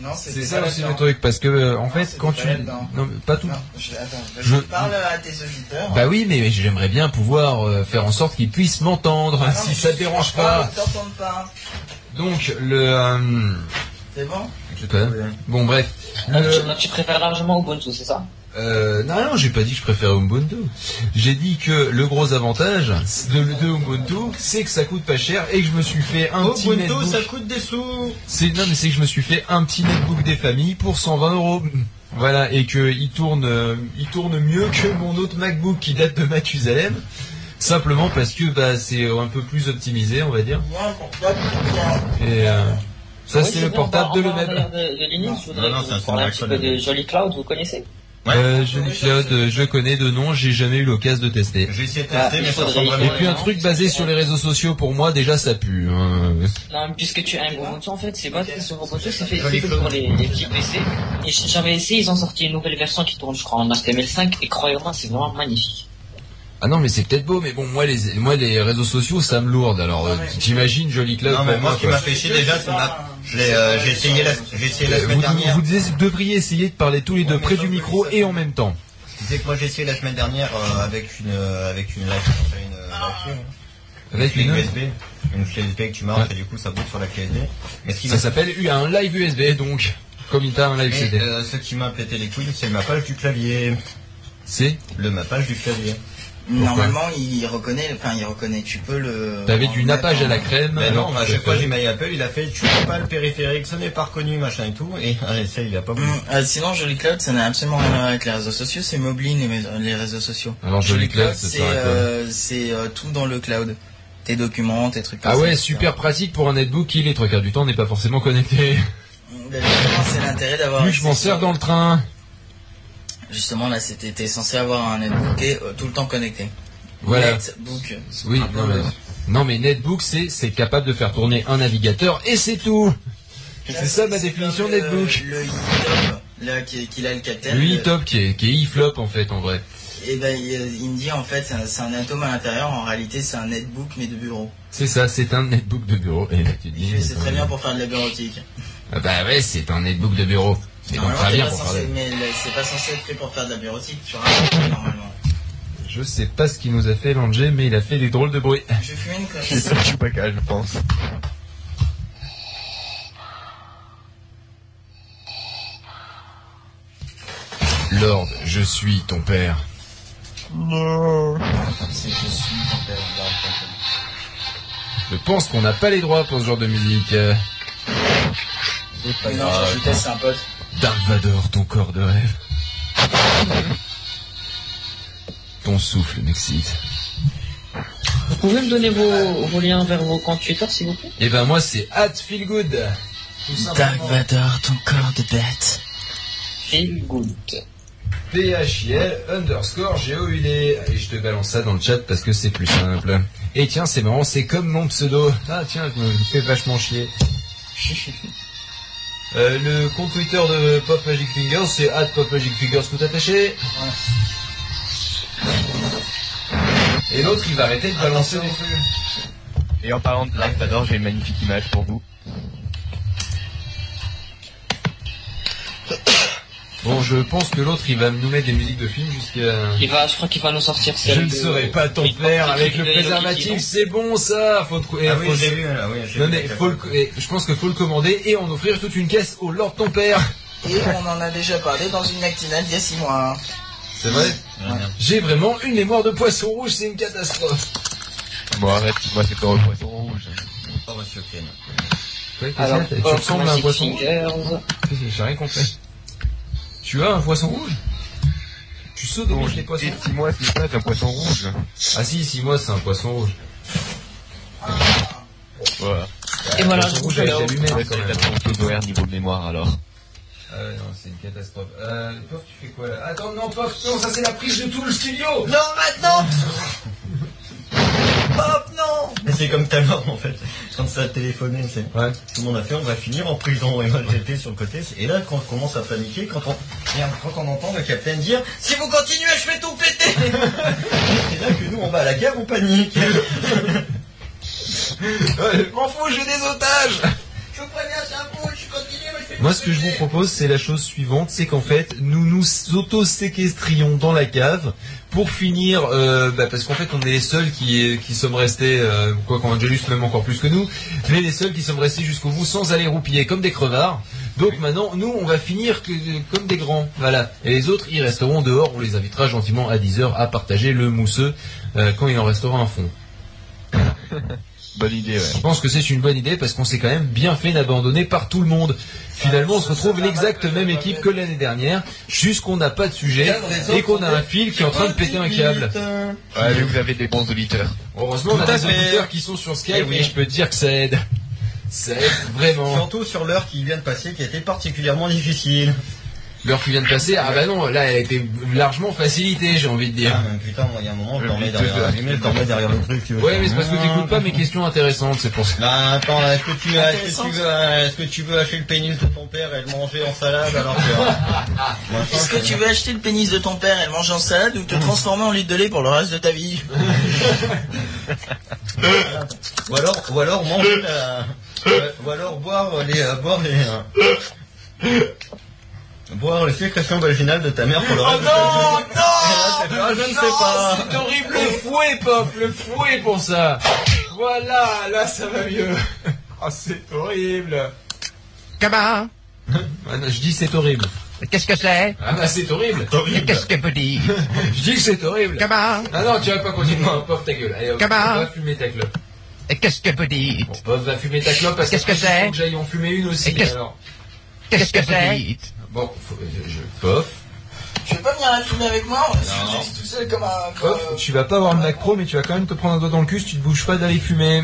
Non, C'est ça pas aussi le truc parce que euh, en Non, fait quand tu non mais pas tout Non, je, attends, Je- je parle à tes auditeurs. Bah oui, mais j'aimerais bien pouvoir euh, faire en sorte qu'ils puissent m'entendre, Ah si ça te dérange pas. Donc le, euh, C'est bon? Je sais pas. Bon bref. Donc, Le- tu, donc, tu préfères largement Ubuntu, c'est ça? Euh, non, non, j'ai pas dit que je préférais Ubuntu. J'ai dit que le gros avantage de, de Ubuntu, c'est que ça coûte pas cher et que je me suis fait un petit Ubuntu, netbook. ça coûte des sous. C'est non, mais c'est que je me suis fait un petit netbook des familles pour 120 euros. Voilà, et que il tourne, euh, il tourne mieux que mon autre MacBook qui date de Mathusalem. Simplement parce que bah, c'est un peu plus optimisé, on va dire. Et euh, ça, Oui, c'est le portable de le même. parler De, de Linux, je voudrais Non, non, un vous parliez un petit peu de Cloud. Jolly Cloud, vous connaissez Ouais. Euh, Cloud, je connais de nom, j'ai jamais eu l'occasion de tester. J'ai essayé de Ah, tester, il mais ça ressemble vraiment. Et puis un non, truc basé sur les réseaux sociaux, pour moi, déjà ça pue. hein. Non, puisque tu aimes Ubuntu, en fait, c'est pas fait sur Ubuntu, c'est fait fait pour les, les petits PC. Et j'avais essayé, ils ont sorti une nouvelle version qui tourne, je crois, en HTML5, et croyez-moi, c'est vraiment magnifique. Ah non, mais c'est peut-être beau, mais bon, moi les, moi les réseaux sociaux, ça me lourde. Alors, euh, t'imagines Jolly Cloud Non, mais pour moi, moi, ce qui quoi. m'a fait chier déjà, c'est ma... euh, j'ai essayé la, j'ai essayé la Euh, semaine Vous, dernière. vous devriez essayer de parler tous les deux mais près sauf du que micro ça et en même temps. C'est que moi j'ai essayé la semaine dernière euh, avec une euh, avec une euh, live, Avec une une USB, une clé USB que tu marches et du coup ça boot sur la clé USB. Mais ce qui Ça s'appelle un live USB donc. Comme il t'a un live mais, CD. euh, ce qui m'a pété les couilles, c'est le mappage du clavier. C'est Le mappage du clavier. Normalement, il reconnaît, enfin, il reconnaît, tu peux le. T'avais du nappage à la crème. Mais non, à que chaque fois j'ai maillé Apple, il a fait tu n'as pas le périphérique, ce n'est pas reconnu, machin et tout, et allez, ça il a pas voulu. Hum, euh, sinon, Jolly Cloud, ça n'a absolument rien à voir avec les réseaux sociaux, c'est Moblin, les, les réseaux sociaux. Alors Jolly Cloud, c'est euh, c'est euh, tout dans le cloud. Tes documents, tes trucs comme Ah ça, ouais, etc. super pratique pour un netbook qui les trois quarts du temps n'est pas forcément connecté. Ben, justement, c'est l'intérêt d'avoir. Que je m'en sers dans le train. Justement, là, c'était, t'es censé avoir un netbook et, euh, tout le temps connecté. Voilà. Netbook. Oui, non mais, non mais netbook c'est c'est capable de faire tourner un navigateur et c'est tout. C'est ça ma définition comme netbook. Le, le e-top, là, qui, qui a le captel. Le le- e-top qui est qui est e-flop en fait en vrai. Et ben, il, il me dit, en fait, c'est un, atome à l'intérieur, en réalité, c'est un netbook, mais de bureau. C'est ça, c'est un netbook de bureau. Et là tu dis. c'est très bien pour faire de la bureautique. Ah bah ouais, c'est un netbook de bureau. C'est pour faire mais c'est pas censé être fait pour faire de la bureautique, tu vois, normalement. Je sais pas ce qu'il nous a fait l'Angé, mais il a fait des drôles de bruit. Je fume une clope. C'est Chewbacca, je pense. Lord, je suis ton père. C'est je suis ton père. Je pense qu'on n'a pas les droits pour ce genre de musique. Euh, non, j'ajoutais, c'est un pote. Dark Vador, ton corps de rêve. Ton souffle m'excite. Vous pouvez me donner vos, vos liens vers vos comptes Twitter, s'il vous plaît? Et ben moi c'est at feelgood. Dark. Vador, ton corps de bête. Feel good. P-H-I-L underscore G-O-U-D. Et je te balance ça dans le chat parce que c'est plus simple. Et tiens, c'est marrant, c'est comme mon pseudo. Ah tiens, je me fais vachement chier. Euh, le compte Twitter de Pop Magic Fingers, c'est at Pop Magic Fingers tout attaché. Et l'autre, il va arrêter de balancer des trucs. Et en parlant de Dark Vador, j'ai une magnifique image pour vous. Bon, je pense que l'autre, il va nous mettre des musiques de films jusqu'à... Il va, je crois qu'il va nous sortir Je celle ne de- serai pas ton Oui, père avec le préservatif, c'est bon ça Faut trou- Ah eh, oui, faut- vu, là, oui, j'ai Non mais faut le... eh, je pense qu'il faut le commander et en offrir toute une caisse au Lord ton père. Et on en a déjà parlé dans une matinale il y a 6 mois. C'est vrai Ah. J'ai vraiment une mémoire de poisson rouge, c'est une catastrophe. Bon arrête, moi c'est pas un poisson rouge? Pas reçu, Ken. Ouais, Alors, tu ressembles à un poisson rouge J'ai rien compris. Tu as un poisson rouge? Tu sodomises les poissons Et si moi ce n'est pas un poisson rouge. Ah si, si moi c'est un poisson rouge. Voilà. Et voilà, je avec fais la lumière c'est niveau de mémoire alors. Ah ouais, non, c'est une catastrophe. Euh, Pof, tu fais quoi là? Attends, non, Pof, non, ça c'est la prise de tout le studio Non, maintenant Hop, non Mais c'est comme tout à l'heure, en fait. Quand ça a téléphoné, c'est... Ouais. Tout le monde a fait, on va finir en prison. Et moi, j'étais sur le côté. Et là, quand on commence à paniquer, quand on, quand on entend le capitaine dire « Si vous continuez, je vais tout péter !» C'est là que nous, on va à la guerre, on panique. Ouais, M'en fous, j'ai des otages Je vous préviens, c'est un coup, je moi, ce que je vous propose, c'est la chose suivante, c'est qu'en fait, nous nous auto-séquestrions dans la cave pour finir, euh, bah, parce qu'en fait, on est les seuls qui, qui sommes restés, euh, quoi qu'en Angelus même encore plus que nous, mais les seuls qui sommes restés jusqu'au bout sans aller roupiller comme des crevards. Donc maintenant, nous, on va finir que- comme des grands, voilà. Et les autres, ils resteront dehors. On les invitera gentiment à 10h à partager le mousseux euh, quand il en restera un fond. Bonne idée, ouais. Je pense que c'est une bonne idée parce qu'on s'est quand même bien fait d'abandonner par tout le monde. Finalement, on se retrouve l'exacte même équipe que l'année dernière, juste qu'on n'a pas de sujet et qu'on a un fil qui est en train de péter un câble. Ouais, mais vous avez des bons auditeurs. Heureusement, on a des auditeurs qui sont sur Skype Eh oui. et je peux te dire que ça aide. Ça aide vraiment. Surtout sur l'heure qui vient de passer, qui a été particulièrement difficile. L'heure qui vient de passer, ah bah non, là elle a été largement facilitée, j'ai envie de dire. Ah, mais putain, moi, il y a un moment, je dormais derrière derrière le truc, tu veux. Ouais, mais c'est parce que t'écoutes pas mes questions intéressantes, c'est pour ça. Bah, attends, est-ce que tu, est-ce que tu veux, est-ce que tu veux acheter le pénis de ton père et le manger en salade alors que, Est-ce que tu veux acheter le pénis de ton père et le manger en salade ou te transformer en litre de lait pour le reste de ta vie Ou alors, ou alors manger la, euh, ou alors boire les, euh, boire les, euh, boire les sécrétions vaginales de ta mère pour le reste de ta vie. Et là, tu fais, ah, je ne sais pas. C'est horrible, le fouet, Pop, le fouet pour ça. Voilà, là ça va mieux. Ah, c'est horrible. Comment Ah, non, je dis c'est horrible. Qu'est-ce que c'est? Ah bah c'est horrible. Qu'est-ce que vous dites? Je dis que c'est horrible. Comment Ah non, tu vas pas continuer. Non, Pop ta gueule. Allez, hop, Comment va fumer ta clope. Qu'est-ce que vous dites? Bon, Pop va fumer ta clope parce Qu'est-ce que c'est? j'aille en fumer une aussi. Et qu'est-ce- que dites? Bon, faut, je, je- Pof. Tu veux pas venir la fumer avec moi On va tout seul comme un... comme, Pof, euh, tu vas pas avoir le Mac Pro, mais tu vas quand même te prendre un doigt dans le cul si tu te bouges pas d'aller fumer.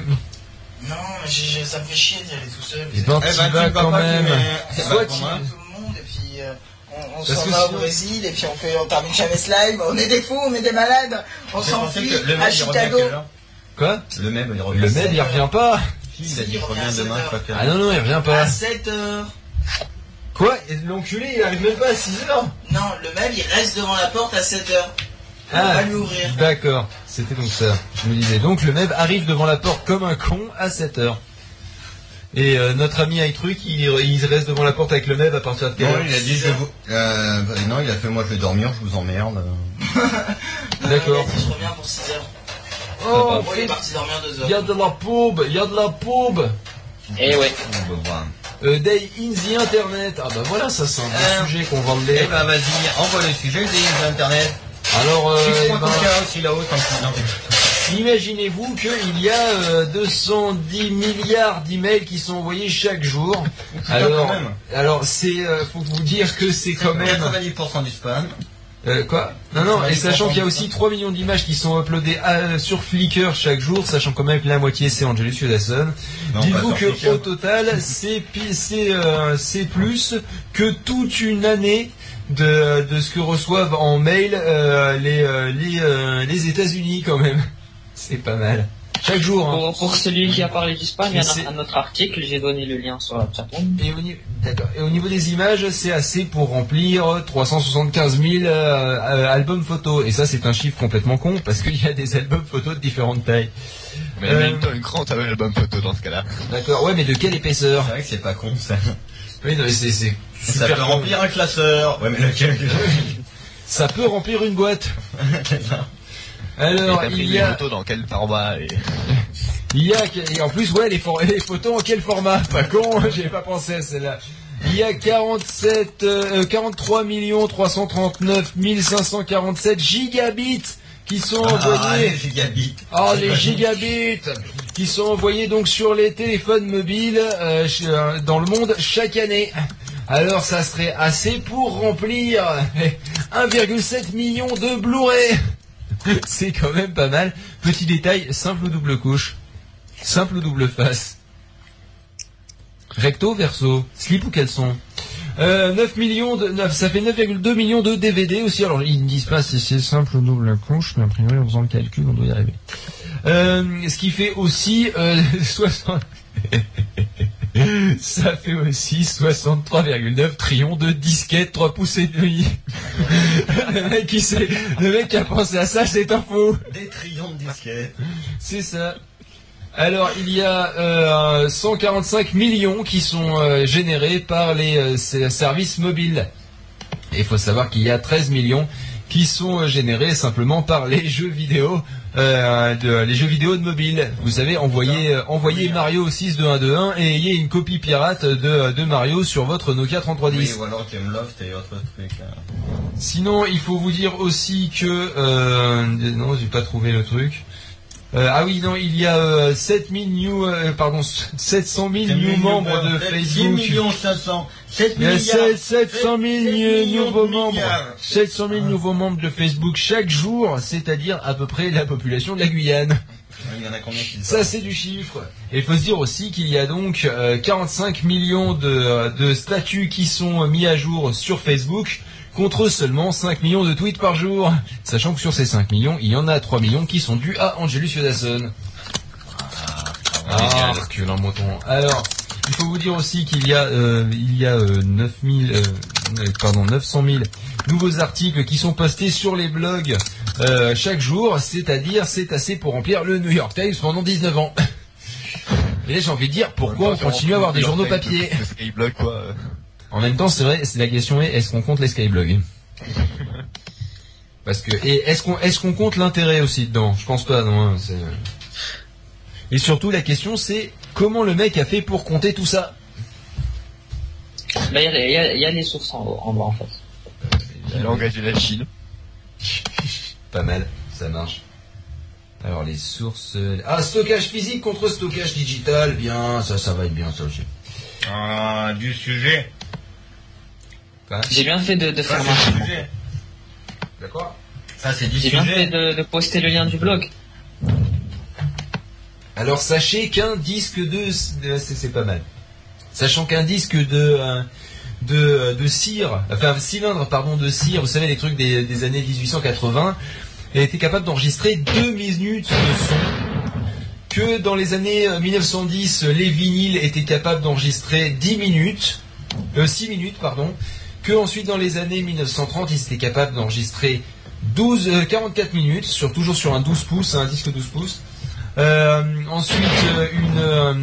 Non, mais j'ai- j'ai- ça me fait chier d'y aller tout seul. Et ben, Eh ben, tu vas quand pas même. fumer. Soit Eh ben, tu- quand même. tout le monde et puis euh, on, on Parce s'en que va au sinon- Brésil et puis on fait on termine jamais ce live. On est des fous, on est des malades. On J'ai pensé s'enfuit que le à mec, il revient à Chicago. quelle heure Quoi Le même, il revient. Le MEB, il revient pas. Si, il a dit qu'il revient demain, je pas Ah non, non, il revient pas. À 7 heures. Quoi L'enculé, il arrive même pas à 6 heures Non, le même il reste devant la porte à 7 heures. On Ah, va lui ouvrir. D'accord, c'était donc ça. Je me disais donc le MEB arrive devant la porte comme un con à 7 heures. Et euh, notre ami iTruc, il, il reste devant la porte avec le MEB à partir de quelle Non, heure il a dit je vous. Euh, non, il a fait moi je vais dormir, je vous emmerde. Non, D'accord. il a dit, je reviens pour 6 heures. Oh, Bon, il est parti dormir 2 il y a heures. de la pub, il y a de la pub. Eh ouais. On va voir. Euh, Day in the Internet. Ah bah voilà, ça c'est un bon Euh, sujet qu'on va Eh ben vas-y, envoie le sujet des internet. Alors, euh, eh ben, ton cas aussi là-haut, tant que non, Imaginez-vous qu'il y a euh, 210 milliards d'emails qui sont envoyés chaque jour. Alors, même. alors c'est, euh, faut vous dire que c'est quand même. 90% du spam. Euh, quoi Non, non. Et 90% sachant qu'il y a aussi spam. 3 millions d'images qui sont uploadées à- sur Flickr chaque jour, sachant quand même que la moitié c'est Angelus Yodasson. Non, Dites-vous pas sur que Flickr. au total, c'est pi- c'est euh, c'est plus que toute une année de, de ce que reçoivent en mail euh, les euh, les, euh, les États-Unis quand même. C'est pas mal. Chaque jour. hein. Pour, pour celui qui a parlé du spam, il y a un autre article, j'ai donné le lien sur la chatroom. Et au, niveau, d'accord. Et au niveau des images, c'est assez pour remplir 375 000 euh, euh, albums photos. Et ça, c'est un chiffre complètement con parce qu'il y a des albums photos de différentes tailles. Mais Euh, même toi, un grand album photo dans ce cas-là. D'accord. Ouais, mais de quelle épaisseur C'est vrai que c'est pas con ça. Oui, non, mais c'est c'est Ça super peut remplir un classeur. Ouais, mais lequel Ça peut remplir une boîte. Alors, et t'as pris il y les a, photos dans quel format et... il y a, et en plus, ouais, les, for- les photos en quel format? Pas con, j'avais pas pensé à celle-là. Il y a 47, euh, 43 339 547 gigabits qui sont Ah, envoyés. les gigabits. Oh les gigabits qui sont envoyés donc sur les téléphones mobiles euh, euh, dans le monde chaque année. Alors ça serait assez pour remplir 1,7 million de Blu-ray. C'est quand même pas mal. Petit détail, simple ou double couche, simple ou double face. Recto, verso, slip ou caleçon euh, 9 millions de, 9, ça fait 9,2 millions de DVD aussi. Alors ils ne disent pas si c'est simple ou double couche, mais a priori en faisant le calcul, on doit y arriver. Euh, ce qui fait aussi euh, 60. Ça fait aussi 63,9 trillions de disquettes 3 pouces et demi. le mec qui sait, le mec qui a pensé à ça, c'est un faux. Des trillions de disquettes. C'est ça. Alors, il y a euh, 145 millions qui sont euh, générés par les euh, ser- services mobiles. Et il faut savoir qu'il y a 13 millions qui sont euh, générés simplement par les jeux vidéo, euh, de, les jeux vidéo de mobile. Vous savez, envoyer, euh, envoyer Mario 6 de 1 de 1 et ayez une copie pirate de, de Mario sur votre Nokia 3310. Oui, ou alors Game Loft et autres trucs. là. Sinon, il faut vous dire aussi que euh, non, j'ai pas trouvé le truc. Euh, ah oui, non, il y a euh, 7000 new, euh, pardon, 700 000 new membres de 6 Facebook. millions 500, 7 Il y a milliards. 7- 700 000 millions nouveaux membres. milliards. 700 000 nouveaux membres de Facebook chaque jour, c'est-à-dire à peu près la population de la Guyane. Il y en a combien qui Ça, c'est du chiffre. Et il faut se dire aussi qu'il y a donc euh, 45 millions de, de statuts qui sont mis à jour sur Facebook contre seulement 5 millions de tweets par jour. Sachant que sur ces 5 millions, il y en a 3 millions qui sont dus à Angelus Yodasson. Ah, recule un mouton. Alors, il faut vous dire aussi qu'il y a, euh, il y a euh, 9000, euh, euh, pardon, 900 000 nouveaux articles qui sont postés sur les blogs euh, chaque jour, c'est-à-dire c'est assez pour remplir le New York Times pendant 19 ans. Et là, j'ai envie de dire, pourquoi on continue à avoir des journaux papier quoi. Euh. En même temps, c'est vrai, c'est la question est, est-ce qu'on compte les skyblogs? Parce que, et est-ce qu'on, est-ce qu'on compte l'intérêt aussi dedans? Je pense pas, non. hein, c'est- Et surtout, la question c'est, comment le mec a fait pour compter tout ça? Là, il y, a- il y y a les sources en, en bas, en fait. Il a engagé la Chine. Pas mal, ça marche. Alors les sources... euh, Ah, stockage physique contre stockage digital, bien, ça, ça va être bien ça aussi. Ah, du sujet. J'ai bien fait de, de Ça, faire ma... D'accord Ça, c'est du J'ai bien fait de, de poster le lien du blog. Alors sachez qu'un disque de... C'est pas mal. Sachant qu'un disque de... euh, De, de cire, enfin un cylindre pardon de cire, vous savez les trucs des, des années 1880, a été capable d'enregistrer 2 minutes de son. Que dans les années euh, 1910, les vinyles étaient capables d'enregistrer 10 minutes, euh, 6 minutes pardon. Que ensuite dans les années 1930, ils étaient capables d'enregistrer 12, euh, 44 minutes, sur, toujours sur un 12 pouces, un disque 12 pouces. Euh, ensuite, euh, une, euh,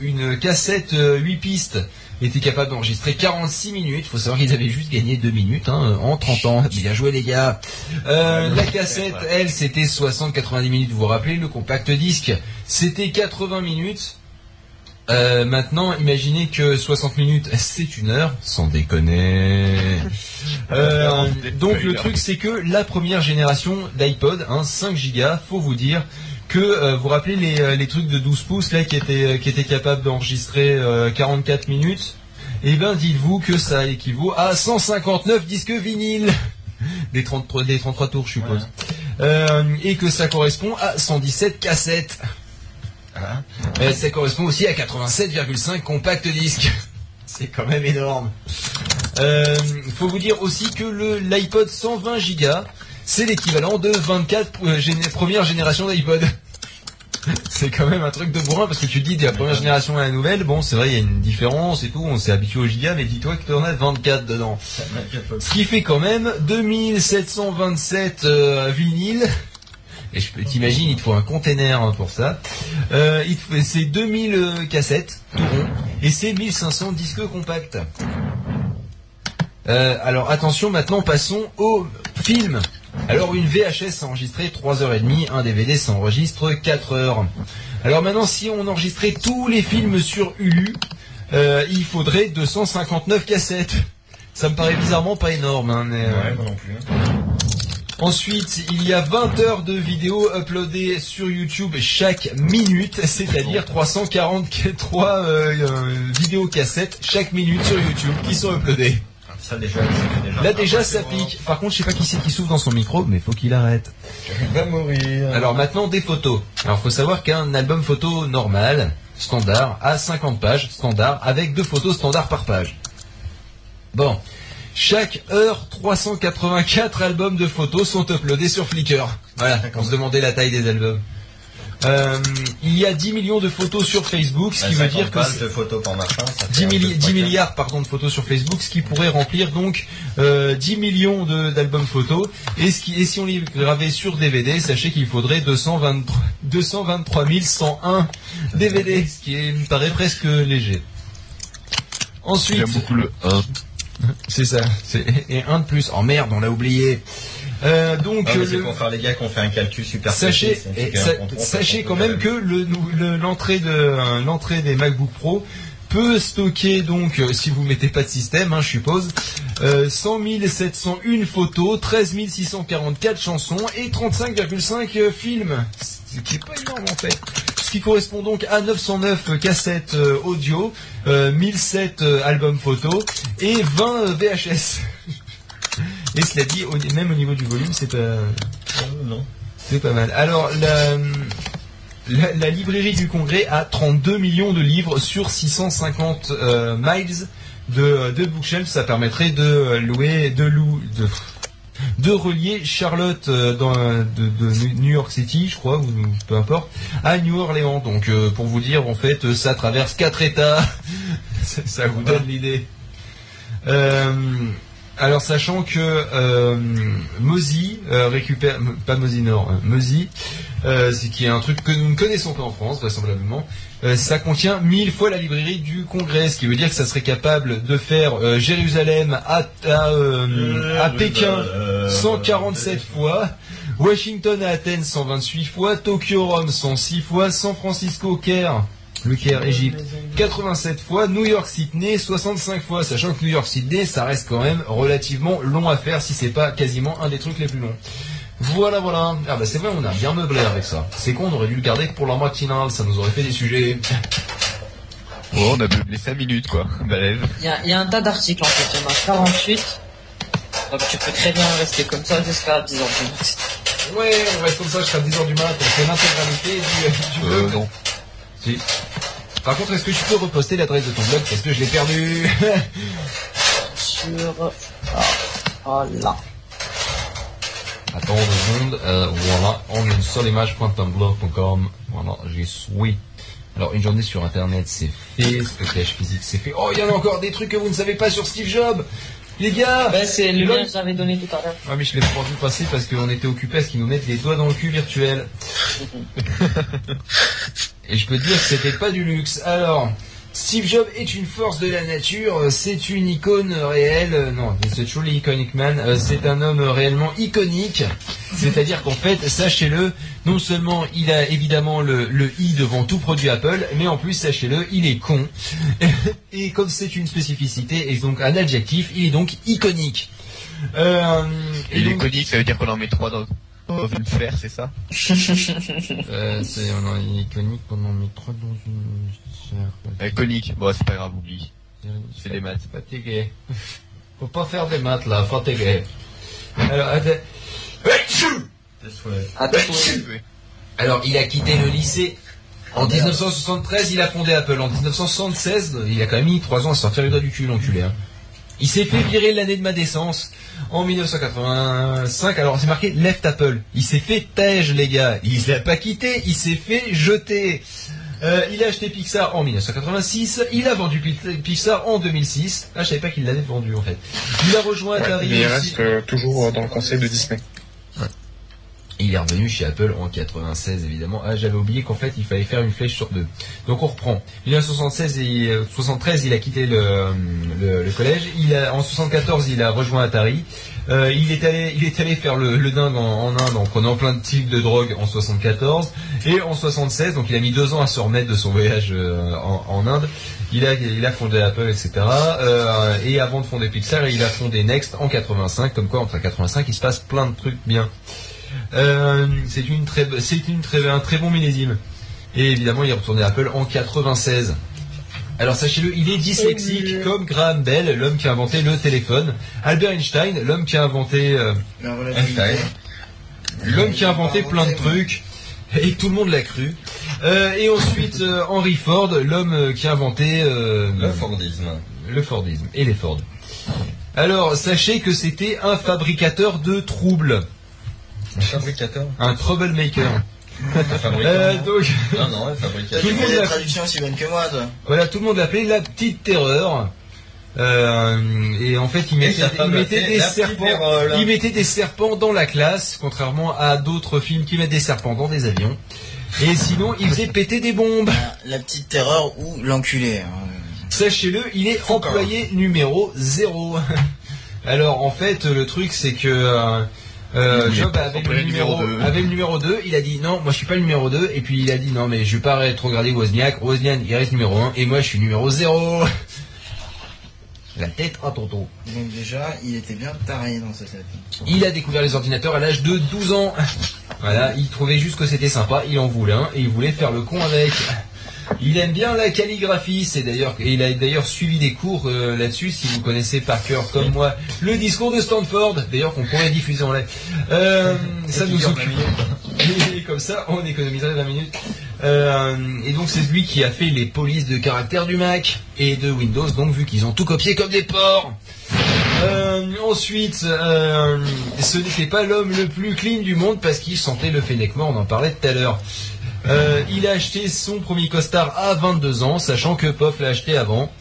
une cassette euh, 8 pistes était capable d'enregistrer 46 minutes. faut savoir qu'ils avaient juste gagné 2 minutes hein, en 30 ans. Bien joué les gars. Euh, la cassette, elle, c'était 60-90 minutes. Vous vous rappelez, le compact disque, c'était 80 minutes. Euh, maintenant, imaginez que 60 minutes, c'est une heure, sans déconner. Euh, donc le truc, c'est que la première génération d'iPod, hein, 5 Go, faut vous dire que euh, vous rappelez les, euh, les trucs de 12 pouces là qui étaient qui étaient capables d'enregistrer euh, 44 minutes? Eh bien, dites-vous que ça équivaut à 159 disques vinyles des 33 des 33 tours, je suppose. Euh, et que ça correspond à 117 cassettes. Hein Euh, ça correspond aussi à 87,5 compact disques. C'est quand même énorme. Euh, Il faut vous dire aussi que le l'iPod 120 Go, c'est l'équivalent de 24 euh, géné- générations d'iPod. C'est quand même un truc de bourrin parce que tu dis de la première génération à la nouvelle, bon c'est vrai il y a une différence et tout, on s'est habitué au giga, mais dis-toi que tu en as 24 dedans. Ce qui fait quand même 2727 euh, vinyles. Et je peux t'imaginer, il te faut un container hein, pour ça. Euh, c'est 2000 euh, cassettes, tout rond, et c'est 1500 disques compacts. Euh, alors attention, maintenant passons au film. Alors une VHS s'enregistrait 3h30, un DVD s'enregistre 4 heures. Alors maintenant, si on enregistrait tous les films sur Hulu, euh, il faudrait 259 cassettes. Ça me paraît bizarrement pas énorme, hein, mais, Ouais, moi non plus. Ensuite, il y a 20 heures de vidéos uploadées sur YouTube chaque minute, c'est-à-dire 343 euh, euh, vidéos cassettes chaque minute sur YouTube qui sont uploadées. Ça déjà, ça fait déjà. Là déjà ça pique. Par contre, je sais pas qui c'est qui souffle dans son micro, mais faut qu'il arrête. Il va mourir. Alors maintenant des photos. Alors faut savoir qu'un album photo normal, standard à 50 pages standard avec deux photos standard par page. Bon. Chaque heure, 384 albums de photos sont uploadés sur Flickr. Voilà, on se demandait la taille des albums. Euh, il y a 10 millions de photos sur Facebook, ce qui veut dire que de photos par machin. ça fait 10, un, milli- deux, 10 trois, milliards pardon, de photos sur Facebook, ce qui pourrait remplir donc euh, 10 millions de- d'albums photos. Et, ce qui, et si on les gravait sur DVD, sachez qu'il faudrait 223, 223 101 DVD, ce qui est- me paraît presque léger. Ensuite, J'aime beaucoup le 1. C'est ça, et un de plus. Oh merde, on l'a oublié. Euh, donc, Ah, euh, c'est le- pour faire les gars qui ont fait un calcul super Sachez, et sa- on sachez on quand même que le nou- le- l'entrée de euh, l'entrée des MacBook Pro peut stocker donc si vous mettez pas de système, hein, je suppose, euh, 100 701 photos, 13 644 chansons et 35,5 euh, films, ce qui est pas énorme en fait. Qui correspond donc à 909 cassettes euh, audio, euh, 1007 euh, albums photos et 20 euh, VHS. Et cela dit, même au niveau du volume, c'est pas, Euh, non. c'est pas mal. Alors, la, la, la librairie du Congrès a 32 millions de livres sur 650 euh, miles de, de bookshelf. Ça permettrait de louer, de louer, de, de relier Charlotte euh, de, New York City, je crois, ou peu importe, à New Orleans. Donc, euh, pour vous dire, en fait, ça traverse quatre États. ça, ça vous donne l'idée. Euh, alors sachant que euh, Mozy euh, récupère, pas Mozy Nord, euh, Mozy, euh, c'est qui est un truc que nous ne connaissons pas en France vraisemblablement, euh, ça contient mille fois la librairie du Congrès, ce qui veut dire que ça serait capable de faire Jérusalem à, à, à Pékin 147 fois, Washington à Athènes 128 fois, Tokyo Rome 106 fois, San Francisco Caire, le Caire Égypte 87 fois, New York Sydney 65 fois, sachant que New York Sydney ça reste quand même relativement long à faire si c'est pas quasiment un des trucs les plus longs. Voilà voilà. Ah bah c'est vrai on a bien meublé avec ça. C'est con on aurait dû le garder pour la matinale, ça nous aurait fait des sujets. Oh, on a meublé 5 minutes, quoi. Il y a, il y a un tas d'articles en fait, il y en a 48. Donc tu peux très bien rester comme ça jusqu'à 10 heures du mat. Ouais, on reste comme ça jusqu'à 10h du mat, on fait l'intégralité du, du Euh, non. Si. Par contre, est-ce que tu peux reposter l'adresse de ton blog parce que je l'ai perdu Sur... Ah, voilà. Attends deux secondes, euh, voilà, en une seule image.tumblr.com, voilà, j'y suis. Alors, une journée sur Internet, c'est fait, stockage physique, c'est fait? Oh, il y en a encore des trucs que vous ne savez pas sur Steve Jobs Les gars Ben, c'est le que j'avais donné tout à l'heure. Ah, mais je l'ai pas vu passer parce qu'on était occupés à ce qu'ils nous mettent les doigts dans le cul virtuel. Et je peux te dire que c'était pas du luxe. Alors, Steve Jobs est une force de la nature, euh, c'est une icône réelle, euh, non, c'est a truly iconic man, euh, c'est un homme réellement iconique, c'est-à-dire qu'en fait, sachez-le, non seulement il a évidemment le, le i devant tout produit Apple, mais en plus, sachez-le, il est con. Et comme c'est une spécificité et donc un adjectif, il est donc iconique. Euh, et Et donc- l'iconique, ça veut dire qu'on en met 3 dans, dans une sphère, c'est ça? Euh, c'est on une iconique pendant mes trois dans une. Iconique, bon, c'est pas grave, oublie. C'est des maths. Fatigué. Faut pas faire des maths là, fatigué. Alors, attends. Alors, il a quitté le lycée. En 1973, il a fondé Apple. En 1976, il a quand même mis trois ans à sortir le doigt du cul, l'enculé. Hein. Il s'est fait virer l'année de ma décence. En 1985, alors c'est marqué Left Apple. Il s'est fait tège, les gars. Il l'a pas quitté, il s'est fait jeter. Euh, il a acheté Pixar en 1986. Il a vendu Pi- Pixar en 2006. Ah, je savais pas qu'il l'avait vendu en fait. Il a rejoint Ouais, Atari. mais il reste euh, toujours dans le conseil de Disney. Il est revenu chez Apple en 96 évidemment. Ah j'avais oublié qu'en fait il fallait faire une flèche sur deux. Donc on reprend. 1976 et euh, 73 il a quitté le, le collège. Il en 74 il a rejoint Atari. Euh, il est allé il est allé faire le, dingue en, Inde en prenant plein de types de drogue en 74 et en 76 donc il a mis deux ans à se remettre de son voyage euh, en, en Inde. Il a il a fondé Apple etc. Euh, et avant de fonder Pixar il a fondé Next en 85 comme quoi entre 85 il se passe plein de trucs bien. Euh, c'est une très, c'est une très, un très bon millésime. Et évidemment, il est retourné à Apple en 96. Alors sachez-le, il est dyslexique comme Graham Bell, l'homme qui a inventé le téléphone, Albert Einstein, l'homme qui a inventé, euh. Einstein. l'homme qui a inventé plein de trucs, et tout le monde l'a cru. Euh, et ensuite, euh, Henry Ford, l'homme qui a inventé euh, Le Fordisme. le Fordisme et les Ford. Alors, sachez que c'était un fabricateur de troubles, Un fabricateur. un troublemaker. Euh, donc, Non, non, un fabricateur. Tout le monde des l'a- traductions aussi bonnes que moi, toi. voilà, tout le monde l'appelait la petite terreur. Euh, et en fait, il Et mettait, il des serpents. terreur. Il mettait des serpents dans la classe, contrairement à d'autres films qui mettent des serpents dans des avions. Et sinon, il faisait péter des bombes. La petite terreur ou l'enculé. hein. Sachez-le, il est employé numéro 0. Alors en fait, le truc c'est que euh, Job avait le, employé numéro, numéro deux. avait le numéro 2, il a dit non, moi je suis pas le numéro 2, et puis il a dit non mais je vais pas rétrograder Wozniak, Wozniak il reste numéro 1, et moi je suis numéro 0. La tête à tonton. Donc déjà, il était bien taré dans cette tête. Il a découvert les ordinateurs à l'âge de 12 ans. Voilà, il trouvait juste que c'était sympa, il en voulait un, et il voulait faire le con avec. Il aime bien la calligraphie, c'est d'ailleurs, et il a d'ailleurs suivi des cours euh, là-dessus, si vous connaissez par cœur comme moi le discours de Stanford, d'ailleurs qu'on pourrait diffuser en live. Euh, ça nous occupe. Et comme ça, on économiserait 20 minutes. Euh, et donc c'est lui qui a fait les polices de caractère du Mac et de Windows, donc vu qu'ils ont tout copié comme des porcs. Euh, ensuite, euh, ce n'était pas l'homme le plus clean du monde parce qu'il sentait le fennec mort, on en parlait tout à l'heure. Euh, il a acheté son premier costard à 22 ans, sachant que Poff l'a acheté avant.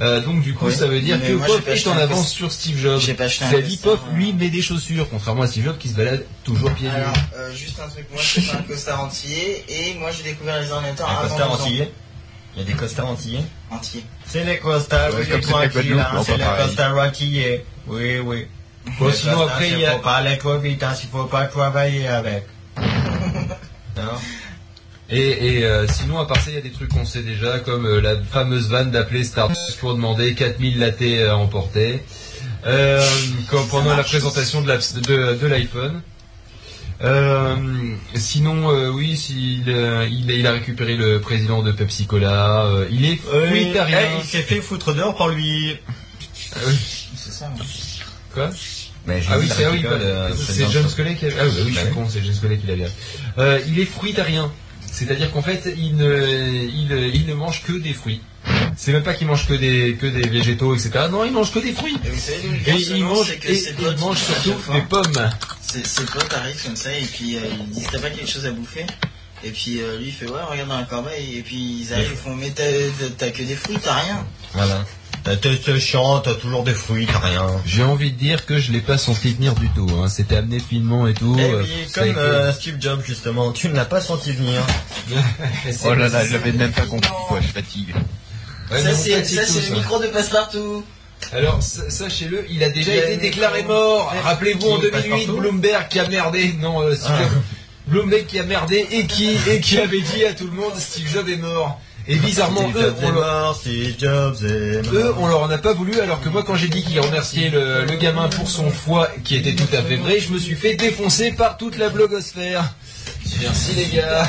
Euh, donc du coup, Oui, ça veut dire mais que moi, j'ai Poff est acheté en avance cost- sur Steve Jobs. J'ai pas acheté un Cela dit, Poff, lui, met des chaussures, contrairement à Steve Jobs qui se balade toujours pieds nus. Alors, euh, juste un truc, moi je fais un costard entier et moi j'ai découvert les ordinateurs Un avant costard 12 ans. antillais. Il y a des costards antillais. Entier. C'est les costards, oui, comme les c'est hein, les costards antillais. Oui, oui. Bon, Les sinon costards, après, il y a... faut pas aller trop vite, hein, s'il faut pas travailler avec. non? Et, et euh, sinon, à part ça, il y a des trucs qu'on sait déjà, comme euh, la fameuse vanne d'appeler Stardust pour demander 4000 lattés à emporter, euh, comme pendant la présentation de l'app- de, de l'iPhone. Euh, sinon, euh, oui, euh, il, il a récupéré le président de Pepsi Cola. euh, il est fruitarien. Eh, il s'est fait foutre dehors par lui. Oui. C'est ça. ouais. Quoi? Mais Ah oui, c'est ah oui, rigole, euh, c'est président. John Scully qui a... Ah oui, bah oui, je Bah suis oui. con, c'est John Scully qui l'a bien. Euh, il est fruitarien. C'est-à-dire qu'en fait, il ne, il, il ne mange que des fruits. C'est même pas qu'il mange que des, que des végétaux, etc. Non, il mange que des fruits. Et vous savez Et il mange, c'est que et il mange surtout des pommes. Ses, ses potes arrivent comme ça et puis euh, ils disent t'as pas quelque chose à bouffer? Et puis euh, lui il fait ouais regarde dans la corbeille et puis ils arrivent ils font mais t'as que des fruits t'as rien Voilà. T'es chiant, t'as toujours des fruits, t'as rien. J'ai envie de dire que je l'ai pas senti venir du tout. Hein. C'était amené finement et tout. Eh euh, oui, ça a comme été- euh, Steve Jobs justement, tu ne l'as pas senti venir. Oh là là, je l'avais même pas compris, quoi, je fatigue. Ouais, ça c'est le micro de passe-partout Alors, sa- sachez-le, il a déjà été déclaré mort. Rappelez-vous en Qui passe 2008, partout Bloomberg qui a merdé. Non, euh, Steve Ah. Jobs. Bloomberg qui a merdé et qui, et qui avait dit à tout le monde Steve Jobs est mort. Et bizarrement, eux, on leur, eux, on leur en a pas voulu, alors que moi, quand j'ai dit qu'il remerciait le, le gamin pour son foie, qui était tout à fait vrai, je me suis fait défoncer par toute la blogosphère. Merci les gars.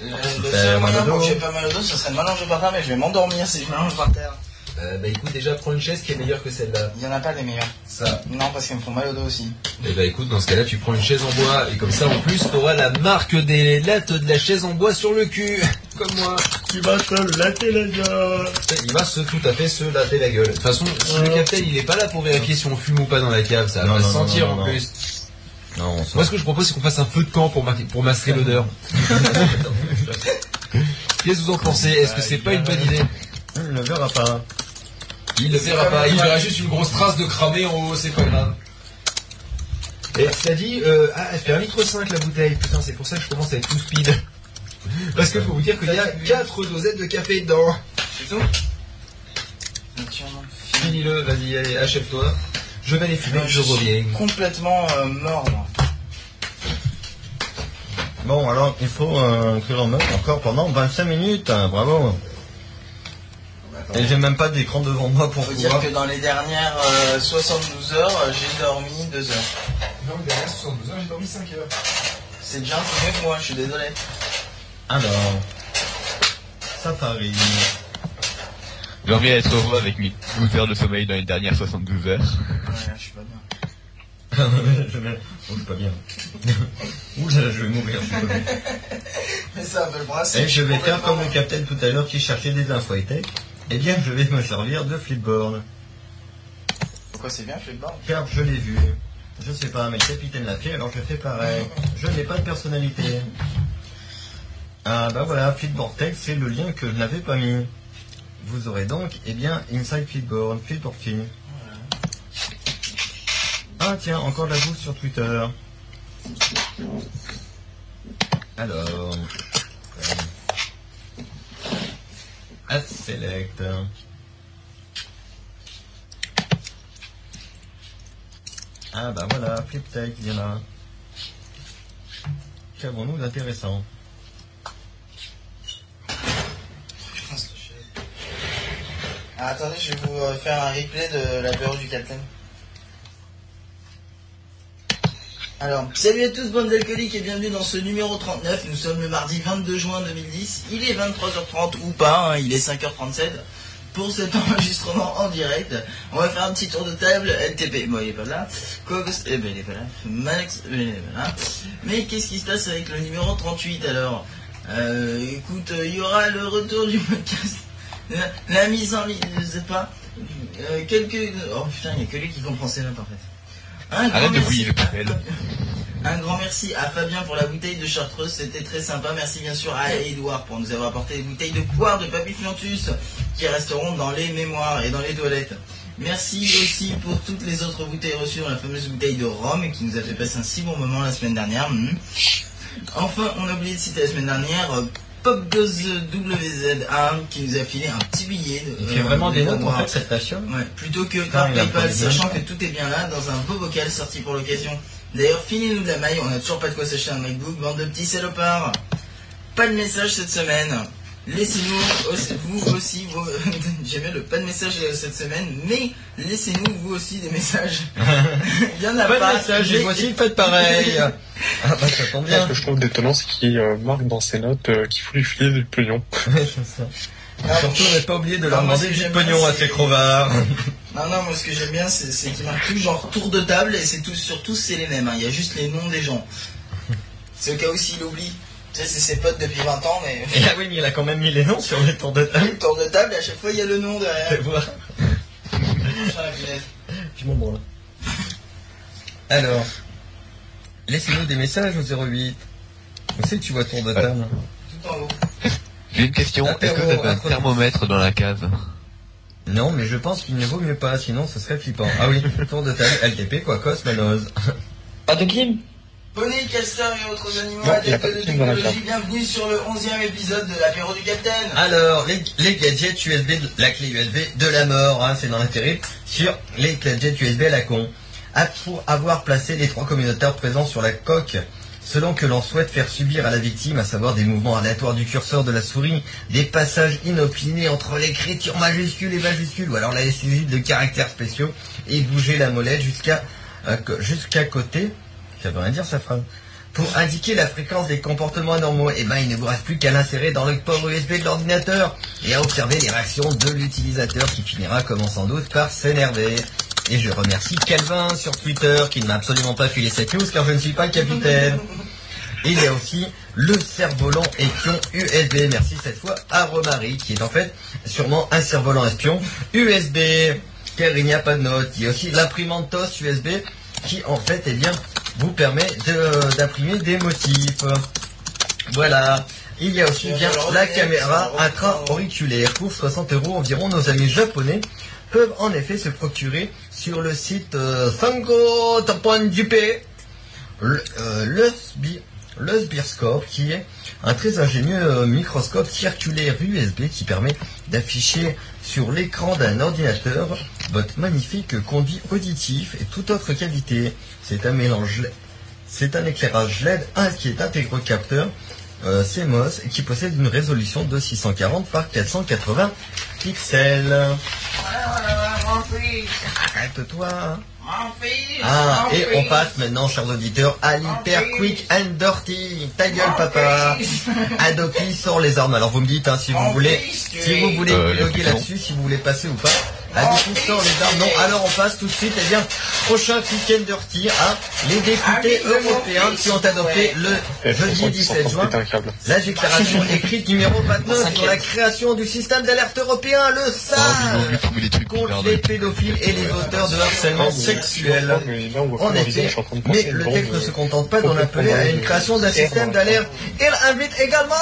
Pour dos que j'ai pas mal au dos, ce serait de m'allonger par terre, mais je vais m'endormir si je m'allonge par terre. Euh, bah écoute, déjà prends une chaise qui est meilleure que celle-là. Il y en a pas des meilleurs. Ça. Non, parce qu'elles me font mal au dos aussi. Et bah écoute, dans ce cas-là, tu prends une chaise en bois, et comme ça, en plus, t'auras la marque des lattes de la chaise en bois sur le cul. Comme moi. Tu vas te latter la gueule. Il va se tout à fait se latter la gueule. De toute façon, si le capitaine il est pas là pour vérifier si on fume ou pas dans la cave, ça va pas se sentir non, en non. plus. Non, on Moi ce que je propose c'est qu'on fasse un feu de camp pour, pour masquer l'odeur. Qu'est-ce que vous en pensez? Est-ce que c'est pas une bonne idée? Il ne verra pas. Il le verra pas, il verra juste une grosse trace de cramé en haut, c'est pas grave. Et t'as dit, euh, ah, elle fait 1 litre 5 la bouteille, putain c'est pour ça que je commence à être tout speed. Parce qu'il faut vous dire qu'il y a 4 dosettes de café dedans. C'est tout? Finis-le, vas-y, allez, achève-toi. Je vais aller fumer, je reviens. Complètement euh, mort, moi. Bon, alors, il faut euh, que l'on meure encore pendant 25 minutes. hein, bravo. Et j'ai même pas d'écran devant moi pour Faut dire que dans les dernières euh, 72 heures, euh, j'ai dormi 2 heures. Non, derrière 72 heures, j'ai dormi 5 heures. C'est déjà un peu mieux que moi, je suis désolé. Alors... Safari... J'ai envie d'être heureux avec mes 12 heures de sommeil dans les dernières 72 heures. Ouais, je suis pas bien. je vais... Oh, je suis pas bien. Ouh là là, je vais mourir. je suis pas bien. Mais peu le principe. Et je vais faire comme le capitaine tout à l'heure qui cherchait des infos high-tech. Eh bien, je vais me servir de Flipboard. Pourquoi c'est bien, Flipboard? Car je l'ai vu. Je sais pas, mais le capitaine l'a fait, alors je fais pareil. Je n'ai pas de personnalité. Ah bah voilà, Flipboard Tech, c'est le lien que je n'avais pas mis. Vous aurez donc, eh bien, Inside Flipboard, Flipboard Film. Ah tiens, encore de la bouffe sur Twitter. Alors... euh, Add Select. Ah bah voilà, FlipTech, il y en a. Qu'avons-nous d'intéressant? Ah, attendez, je vais vous euh, faire un replay de la bureau du Capitaine. Alors, salut à tous, bande d'alcooliques, et bienvenue dans ce numéro 39. Nous sommes le mardi 22 juin 2010. Il est 23h30 ou pas, hein, il est 5h37. Pour cet enregistrement en direct, on va faire un petit tour de table. LTP, bon, il est pas là. Cox, eh ben, il est pas là. Max, eh ben, il est pas là. Mais qu'est-ce qui se passe avec le numéro 38 alors? Euh, Écoute, euh, il y aura le retour du podcast. La, mise en ligne, je sais pas. Euh, quelques. Oh putain, il n'y a que lui qui comprend ses notes en fait. Un grand Arrête de merci le à. Fabien- Un grand merci à Fabien pour la bouteille de Chartreuse, c'était très sympa. Merci bien sûr à Edouard pour nous avoir apporté des bouteilles de poire de Papy Fiontus qui resteront dans les mémoires et dans les toilettes. Merci aussi pour toutes les autres bouteilles reçues dans la fameuse bouteille de Rome qui nous a fait passer un si bon moment la semaine dernière. Mhm. Enfin, on a oublié de citer la semaine dernière euh, PopGozWZ1 qui nous a filé un petit billet. de- Il fait vraiment des de notes en fait cette nation Ouais, plutôt que par PayPal, sachant que tout est bien là, dans un beau bocal sorti pour l'occasion. D'ailleurs, filez-nous de la maille, on a toujours pas de quoi s'acheter un MacBook, bande de petits salopards. Pas de message cette semaine. Laissez-nous, aussi- vous aussi, vos... j'aime bien le pas de message euh, cette semaine, mais laissez-nous vous aussi des messages. Il y en a Pas pas. de message, et mais- vous aussi faites pareil Ah bah ça tombe Ce bien que je trouve détonnant, c'est qu'il euh, marque dans ses notes euh, qu'il faut lui filer du pognon. Ouais, c'est ça. Non, Surtout, on n'a pas oublié de leur demander ce que du pognon à ces crevards. Non, non, moi ce que j'aime bien, c'est c'est qu'il marque tout genre tour de table et c'est tous, sur tous c'est les mêmes. hein. Il y a juste les noms des gens. C'est au cas où s'il oublie. Tu sais, c'est ses potes depuis 20 ans, mais Et ah oui, mais il a quand même mis les noms sur les tours de table. tour de table et à chaque fois il y a le nom derrière. Fais voir. Je m'en branle. Alors, laissez-nous des messages au 08. Où c'est que tu vois tour de table? Tout en haut. J'ai une question. Est-ce que vous avez un thermomètre dans la cave? Non, mais je pense qu'il ne vaut mieux pas, sinon ce serait flippant. Ah oui, tour de table, LTP, quoi, Cosmanos. Pas de clim? Poney, castor et autres animaux Non, adeptes de technologie, bienvenue sur le 11e épisode de l'apéro du Capitaine. Alors, les, les gadgets USB, de- la clé USB de la mort, hein, c'est dans l'intérêt, sur les gadgets USB à la con. Pour avoir placé les trois communautaires présents sur la coque, selon que l'on souhaite faire subir à la victime, à savoir des mouvements aléatoires du curseur de la souris, des passages inopinés entre l'écriture majuscule et majuscule, ou alors la saisie de caractères spéciaux, et bouger la molette jusqu'à euh, jusqu'à côté, ça veut rien dire sa phrase. Pour indiquer la fréquence des comportements anormaux, eh ben, il ne vous reste plus qu'à l'insérer dans le port USB de l'ordinateur et à observer les réactions de l'utilisateur qui finira, comme sans doute, par s'énerver. Et je remercie Calvin sur Twitter qui ne m'a absolument pas filé cette news car je ne suis pas capitaine. Il y a aussi le cerf-volant espion USB. Merci cette fois à Romary qui est en fait sûrement un cerf-volant espion USB car il n'y a pas de note. Il y a aussi l'imprimante TOS USB qui en fait eh bien vous permet de- d'imprimer des motifs. Voilà. Il y a aussi bien la caméra intra-auriculaire. Pour 60 euros environ, nos amis japonais peuvent en effet se procurer sur le site euh, sango.jp le, euh, le, sbi- le Sbirscope qui est un très ingénieux euh, microscope circulaire USB qui permet d'afficher sur l'écran d'un ordinateur votre magnifique conduit auditif et toute autre qualité. C'est un mélange LED- c'est un éclairage LED un qui est intégré au capteur euh, CMOS et qui possède une résolution de 640 par 480 pixels. Arrête-toi. Ah, et on passe maintenant, chers auditeurs, à l'hyper quick and dirty. Ta gueule, papa. Adopi sort les armes. Alors vous me dites hein, si vous voulez, si vous voulez Euh, la là-dessus, si vous voulez passer ou pas. La défense sort les armes. Non, alors on passe tout de suite, eh bien, prochain week-end dirty à les députés Ah européens qui ont adopté le Eh, jeudi François, ils sont en 17 train de juin la déclaration écrite numéro 29 sur la création du système d'alerte européen, le Oh, SAR, contre les pédophiles et les auteurs de harcèlement Ah, mais- sexuel. voit En effet, de mais le texte ne se contente pas d'en appeler à une création d'un système d'alerte. Il invite également